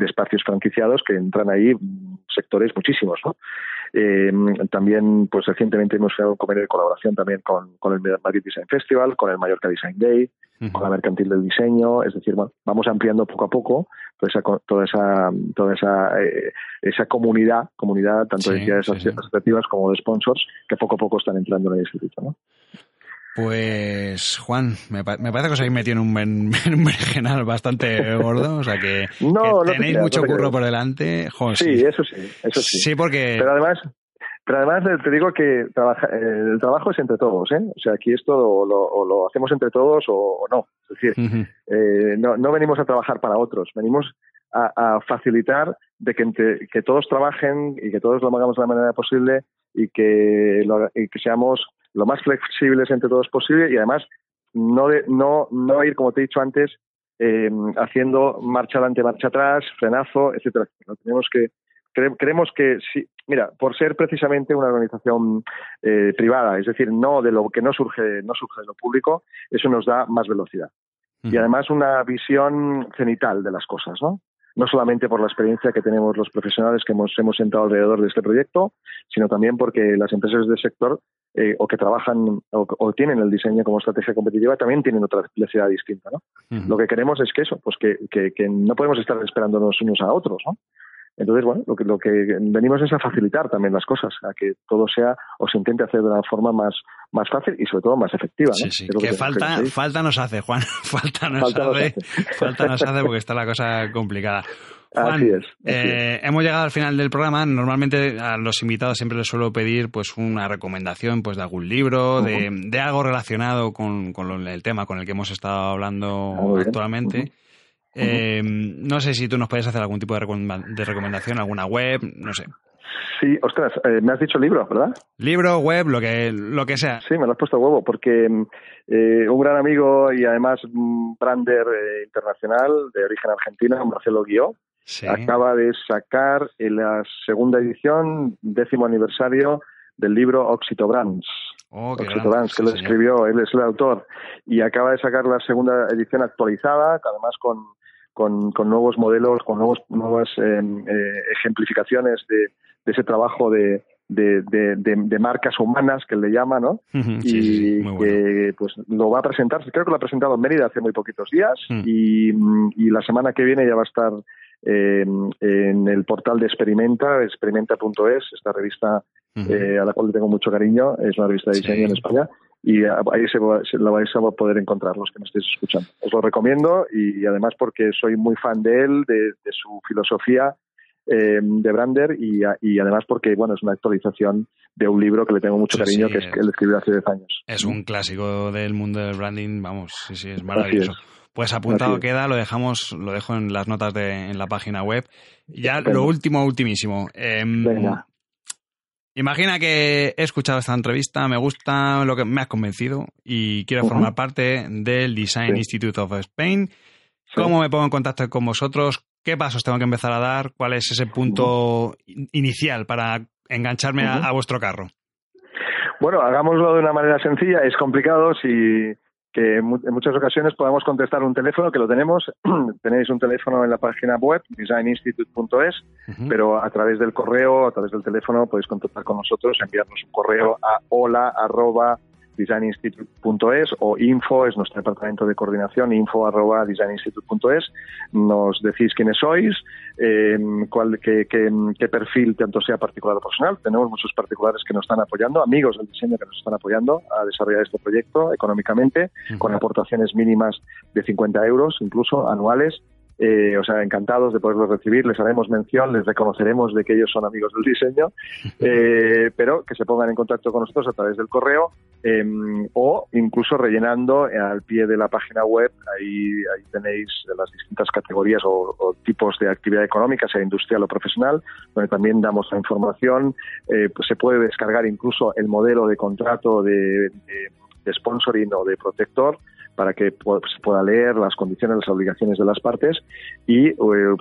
[SPEAKER 2] espacios franquiciados que entran ahí sectores muchísimos. ¿no? Eh, también, pues recientemente hemos hecho un convenio de colaboración también con, con el Madrid Design Festival, con el Mallorca Design Day, con la Mercantil del Diseño, es decir, vamos ampliando poco a poco toda esa, toda esa, toda esa, eh, esa comunidad, comunidad tanto de entidades asociativas como de sponsors, que poco a poco están entrando en el instituto. ¿no?
[SPEAKER 1] Pues, Juan, me, me, parece que os habéis metido en un, en bastante gordo, o sea que, tenéis mucho curro por delante.
[SPEAKER 2] sí, eso sí, eso sí.
[SPEAKER 1] Sí, porque...
[SPEAKER 2] Pero además, pero además te digo que trabaja, el trabajo es entre todos, ¿eh? O sea, aquí esto lo, lo, hacemos entre todos o, no. Es decir, eh, no, no venimos a trabajar para otros, venimos a, facilitar de que, que todos trabajen y que todos lo hagamos de la manera posible y que, y que seamos lo más flexibles entre todos posible y además no, de, no, no ir, como te he dicho antes, eh, haciendo marcha adelante, marcha atrás, frenazo, etcétera. Tenemos que creemos que sí, mira, por ser precisamente una organización eh, privada, es decir, no de lo que no surge, no surge de lo público, eso nos da más velocidad. Y además una visión cenital de las cosas, ¿no? No solamente por la experiencia que tenemos los profesionales que hemos, hemos sentado alrededor de este proyecto, sino también porque las empresas del sector eh, o que trabajan o, tienen el diseño como estrategia competitiva también tienen otra necesidad distinta. ¿no? Lo que queremos es que eso, pues que, que, que, no podemos estar esperándonos unos a otros. ¿no? Entonces, bueno, lo que, lo que venimos es a facilitar también las cosas, a que todo sea o se intente hacer de una forma más, más fácil y sobre todo más efectiva.
[SPEAKER 1] Sí, sí. Que, falta, falta nos hace, Juan. falta nos hace. Falta nos hace porque está la cosa complicada. Juan,
[SPEAKER 2] así es,
[SPEAKER 1] eh, hemos llegado al final del programa. Normalmente a los invitados siempre les suelo pedir pues una recomendación pues de algún libro, de, de, algo relacionado con, con, el tema con el que hemos estado hablando ah, actualmente. Eh, no sé si tú nos puedes hacer algún tipo de, recomendación, alguna web, no sé.
[SPEAKER 2] Sí, ostras, eh, me has dicho libro, ¿verdad?
[SPEAKER 1] Libro, web, lo que, lo que sea.
[SPEAKER 2] Sí, me lo has puesto a huevo, porque eh, un gran amigo y además un brander internacional de origen argentino, Marcelo Guió, acaba de sacar en la segunda edición, décimo aniversario, del libro Oxito Brands.
[SPEAKER 1] Oh, que
[SPEAKER 2] lo escribió, él es el autor, y acaba de sacar la segunda edición actualizada, además con con, con nuevos modelos, con nuevos, nuevas em, eh, ejemplificaciones de, ese trabajo de, de, de, marcas humanas que le llama, ¿no? y que pues lo va a presentar, creo que lo ha presentado en Mérida hace muy poquitos días mm. y, y, la semana que viene ya va a estar en el portal de Experimenta, experimenta.es, esta revista eh, a la cual le tengo mucho cariño, es una revista de diseño en España, y ahí se, la vais a poder encontrar los que me estéis escuchando. Os lo recomiendo y, además porque soy muy fan de él, de, su filosofía eh, de Brander y, además porque bueno es una actualización de un libro que le tengo mucho cariño, que es que él escribió hace 10 años.
[SPEAKER 1] Es un clásico del mundo del branding, vamos, sí, sí, es maravilloso. Pues apuntado queda, lo dejamos, lo dejo en las notas de en la página web. Ya lo último, ultimísimo. Em, imagina que he escuchado esta entrevista, me gusta lo que me has convencido y quiero formar parte del Design Institute of Spain. ¿Cómo me pongo en contacto con vosotros? ¿Qué pasos tengo que empezar a dar? ¿Cuál es ese punto inicial para engancharme a, vuestro carro?
[SPEAKER 2] Bueno, hagámoslo de una manera sencilla. Es complicado si que en muchas ocasiones podamos contestar un teléfono, que lo tenemos, tenéis un teléfono en la página web, designinstitute.es, pero a través del correo, a través del teléfono, podéis contactar con nosotros, enviarnos un correo a hola designinstitute.es o info es nuestro departamento de coordinación, info arroba designinstitute.es. Nos decís quiénes sois, eh, cuál, qué, qué, perfil, tanto sea particular o profesional. Tenemos muchos particulares que nos están apoyando, amigos del diseño que nos están apoyando a desarrollar este proyecto económicamente, con aportaciones mínimas de 50 euros, incluso anuales. Eh, o sea, encantados de poderlos recibir, les haremos mención, les reconoceremos de que ellos son amigos del diseño, eh, pero que se pongan en contacto con nosotros a través del correo em, o incluso rellenando al pie de la página web, ahí, ahí tenéis las distintas categorías o, tipos de actividad económica, sea industrial o profesional, donde también damos la información, eh, pues se puede descargar incluso el modelo de contrato de, de, de sponsoring o de protector, para que se pueda leer las condiciones, las obligaciones de las partes y eh,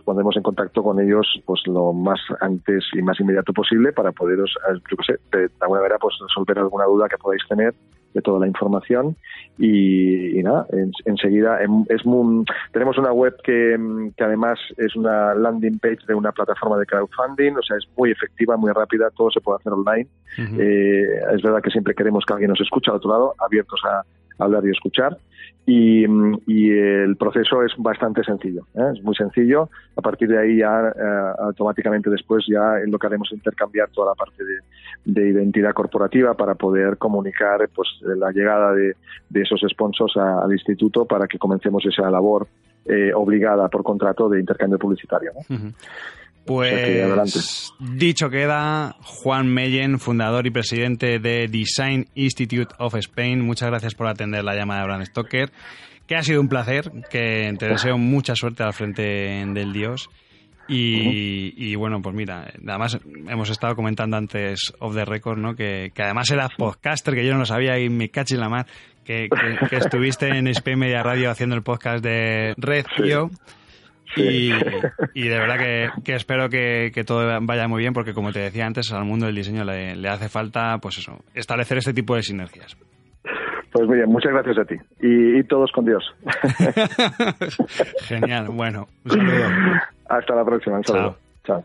[SPEAKER 2] pondremos en contacto con ellos pues lo más antes y más inmediato posible para poderos, eh, yo sé, de alguna manera pues resolver alguna duda que podáis tener de toda la información y, nada, enseguida em, es tenemos una web que, que, además es una landing page de una plataforma de crowdfunding, o sea, es muy efectiva, muy rápida, todo se puede hacer online. Eh, es verdad que siempre queremos que alguien nos escuche al otro lado, abiertos a hablar y escuchar. Y, el proceso es bastante sencillo, ¿eh? es muy sencillo. A partir de ahí ya eh, automáticamente después ya lo que haremos es intercambiar toda la parte de, identidad corporativa para poder comunicar pues la llegada de, esos sponsors al instituto para que comencemos esa labor eh, obligada por contrato de intercambio publicitario.
[SPEAKER 1] Pues dicho queda, Juan Meyen, fundador y presidente de Design Institute of Spain, muchas gracias por atender la llamada de Brand Stoker, que ha sido un placer, que te deseo mucha suerte al frente del Dios. Y, bueno, pues mira, además hemos estado comentando antes of the record, ¿no? Que, además eras podcaster, que yo no lo sabía y me caché en la mar, que, estuviste en Spain Media Radio haciendo el podcast de Red y, de verdad que, espero que, todo vaya muy bien porque como te decía antes, al mundo del diseño le, hace falta pues eso, establecer este tipo de sinergias.
[SPEAKER 2] Pues muy bien, muchas gracias a ti. Y, todos con Dios.
[SPEAKER 1] Genial, bueno, un saludo.
[SPEAKER 2] Hasta la próxima, un saludo. Chao.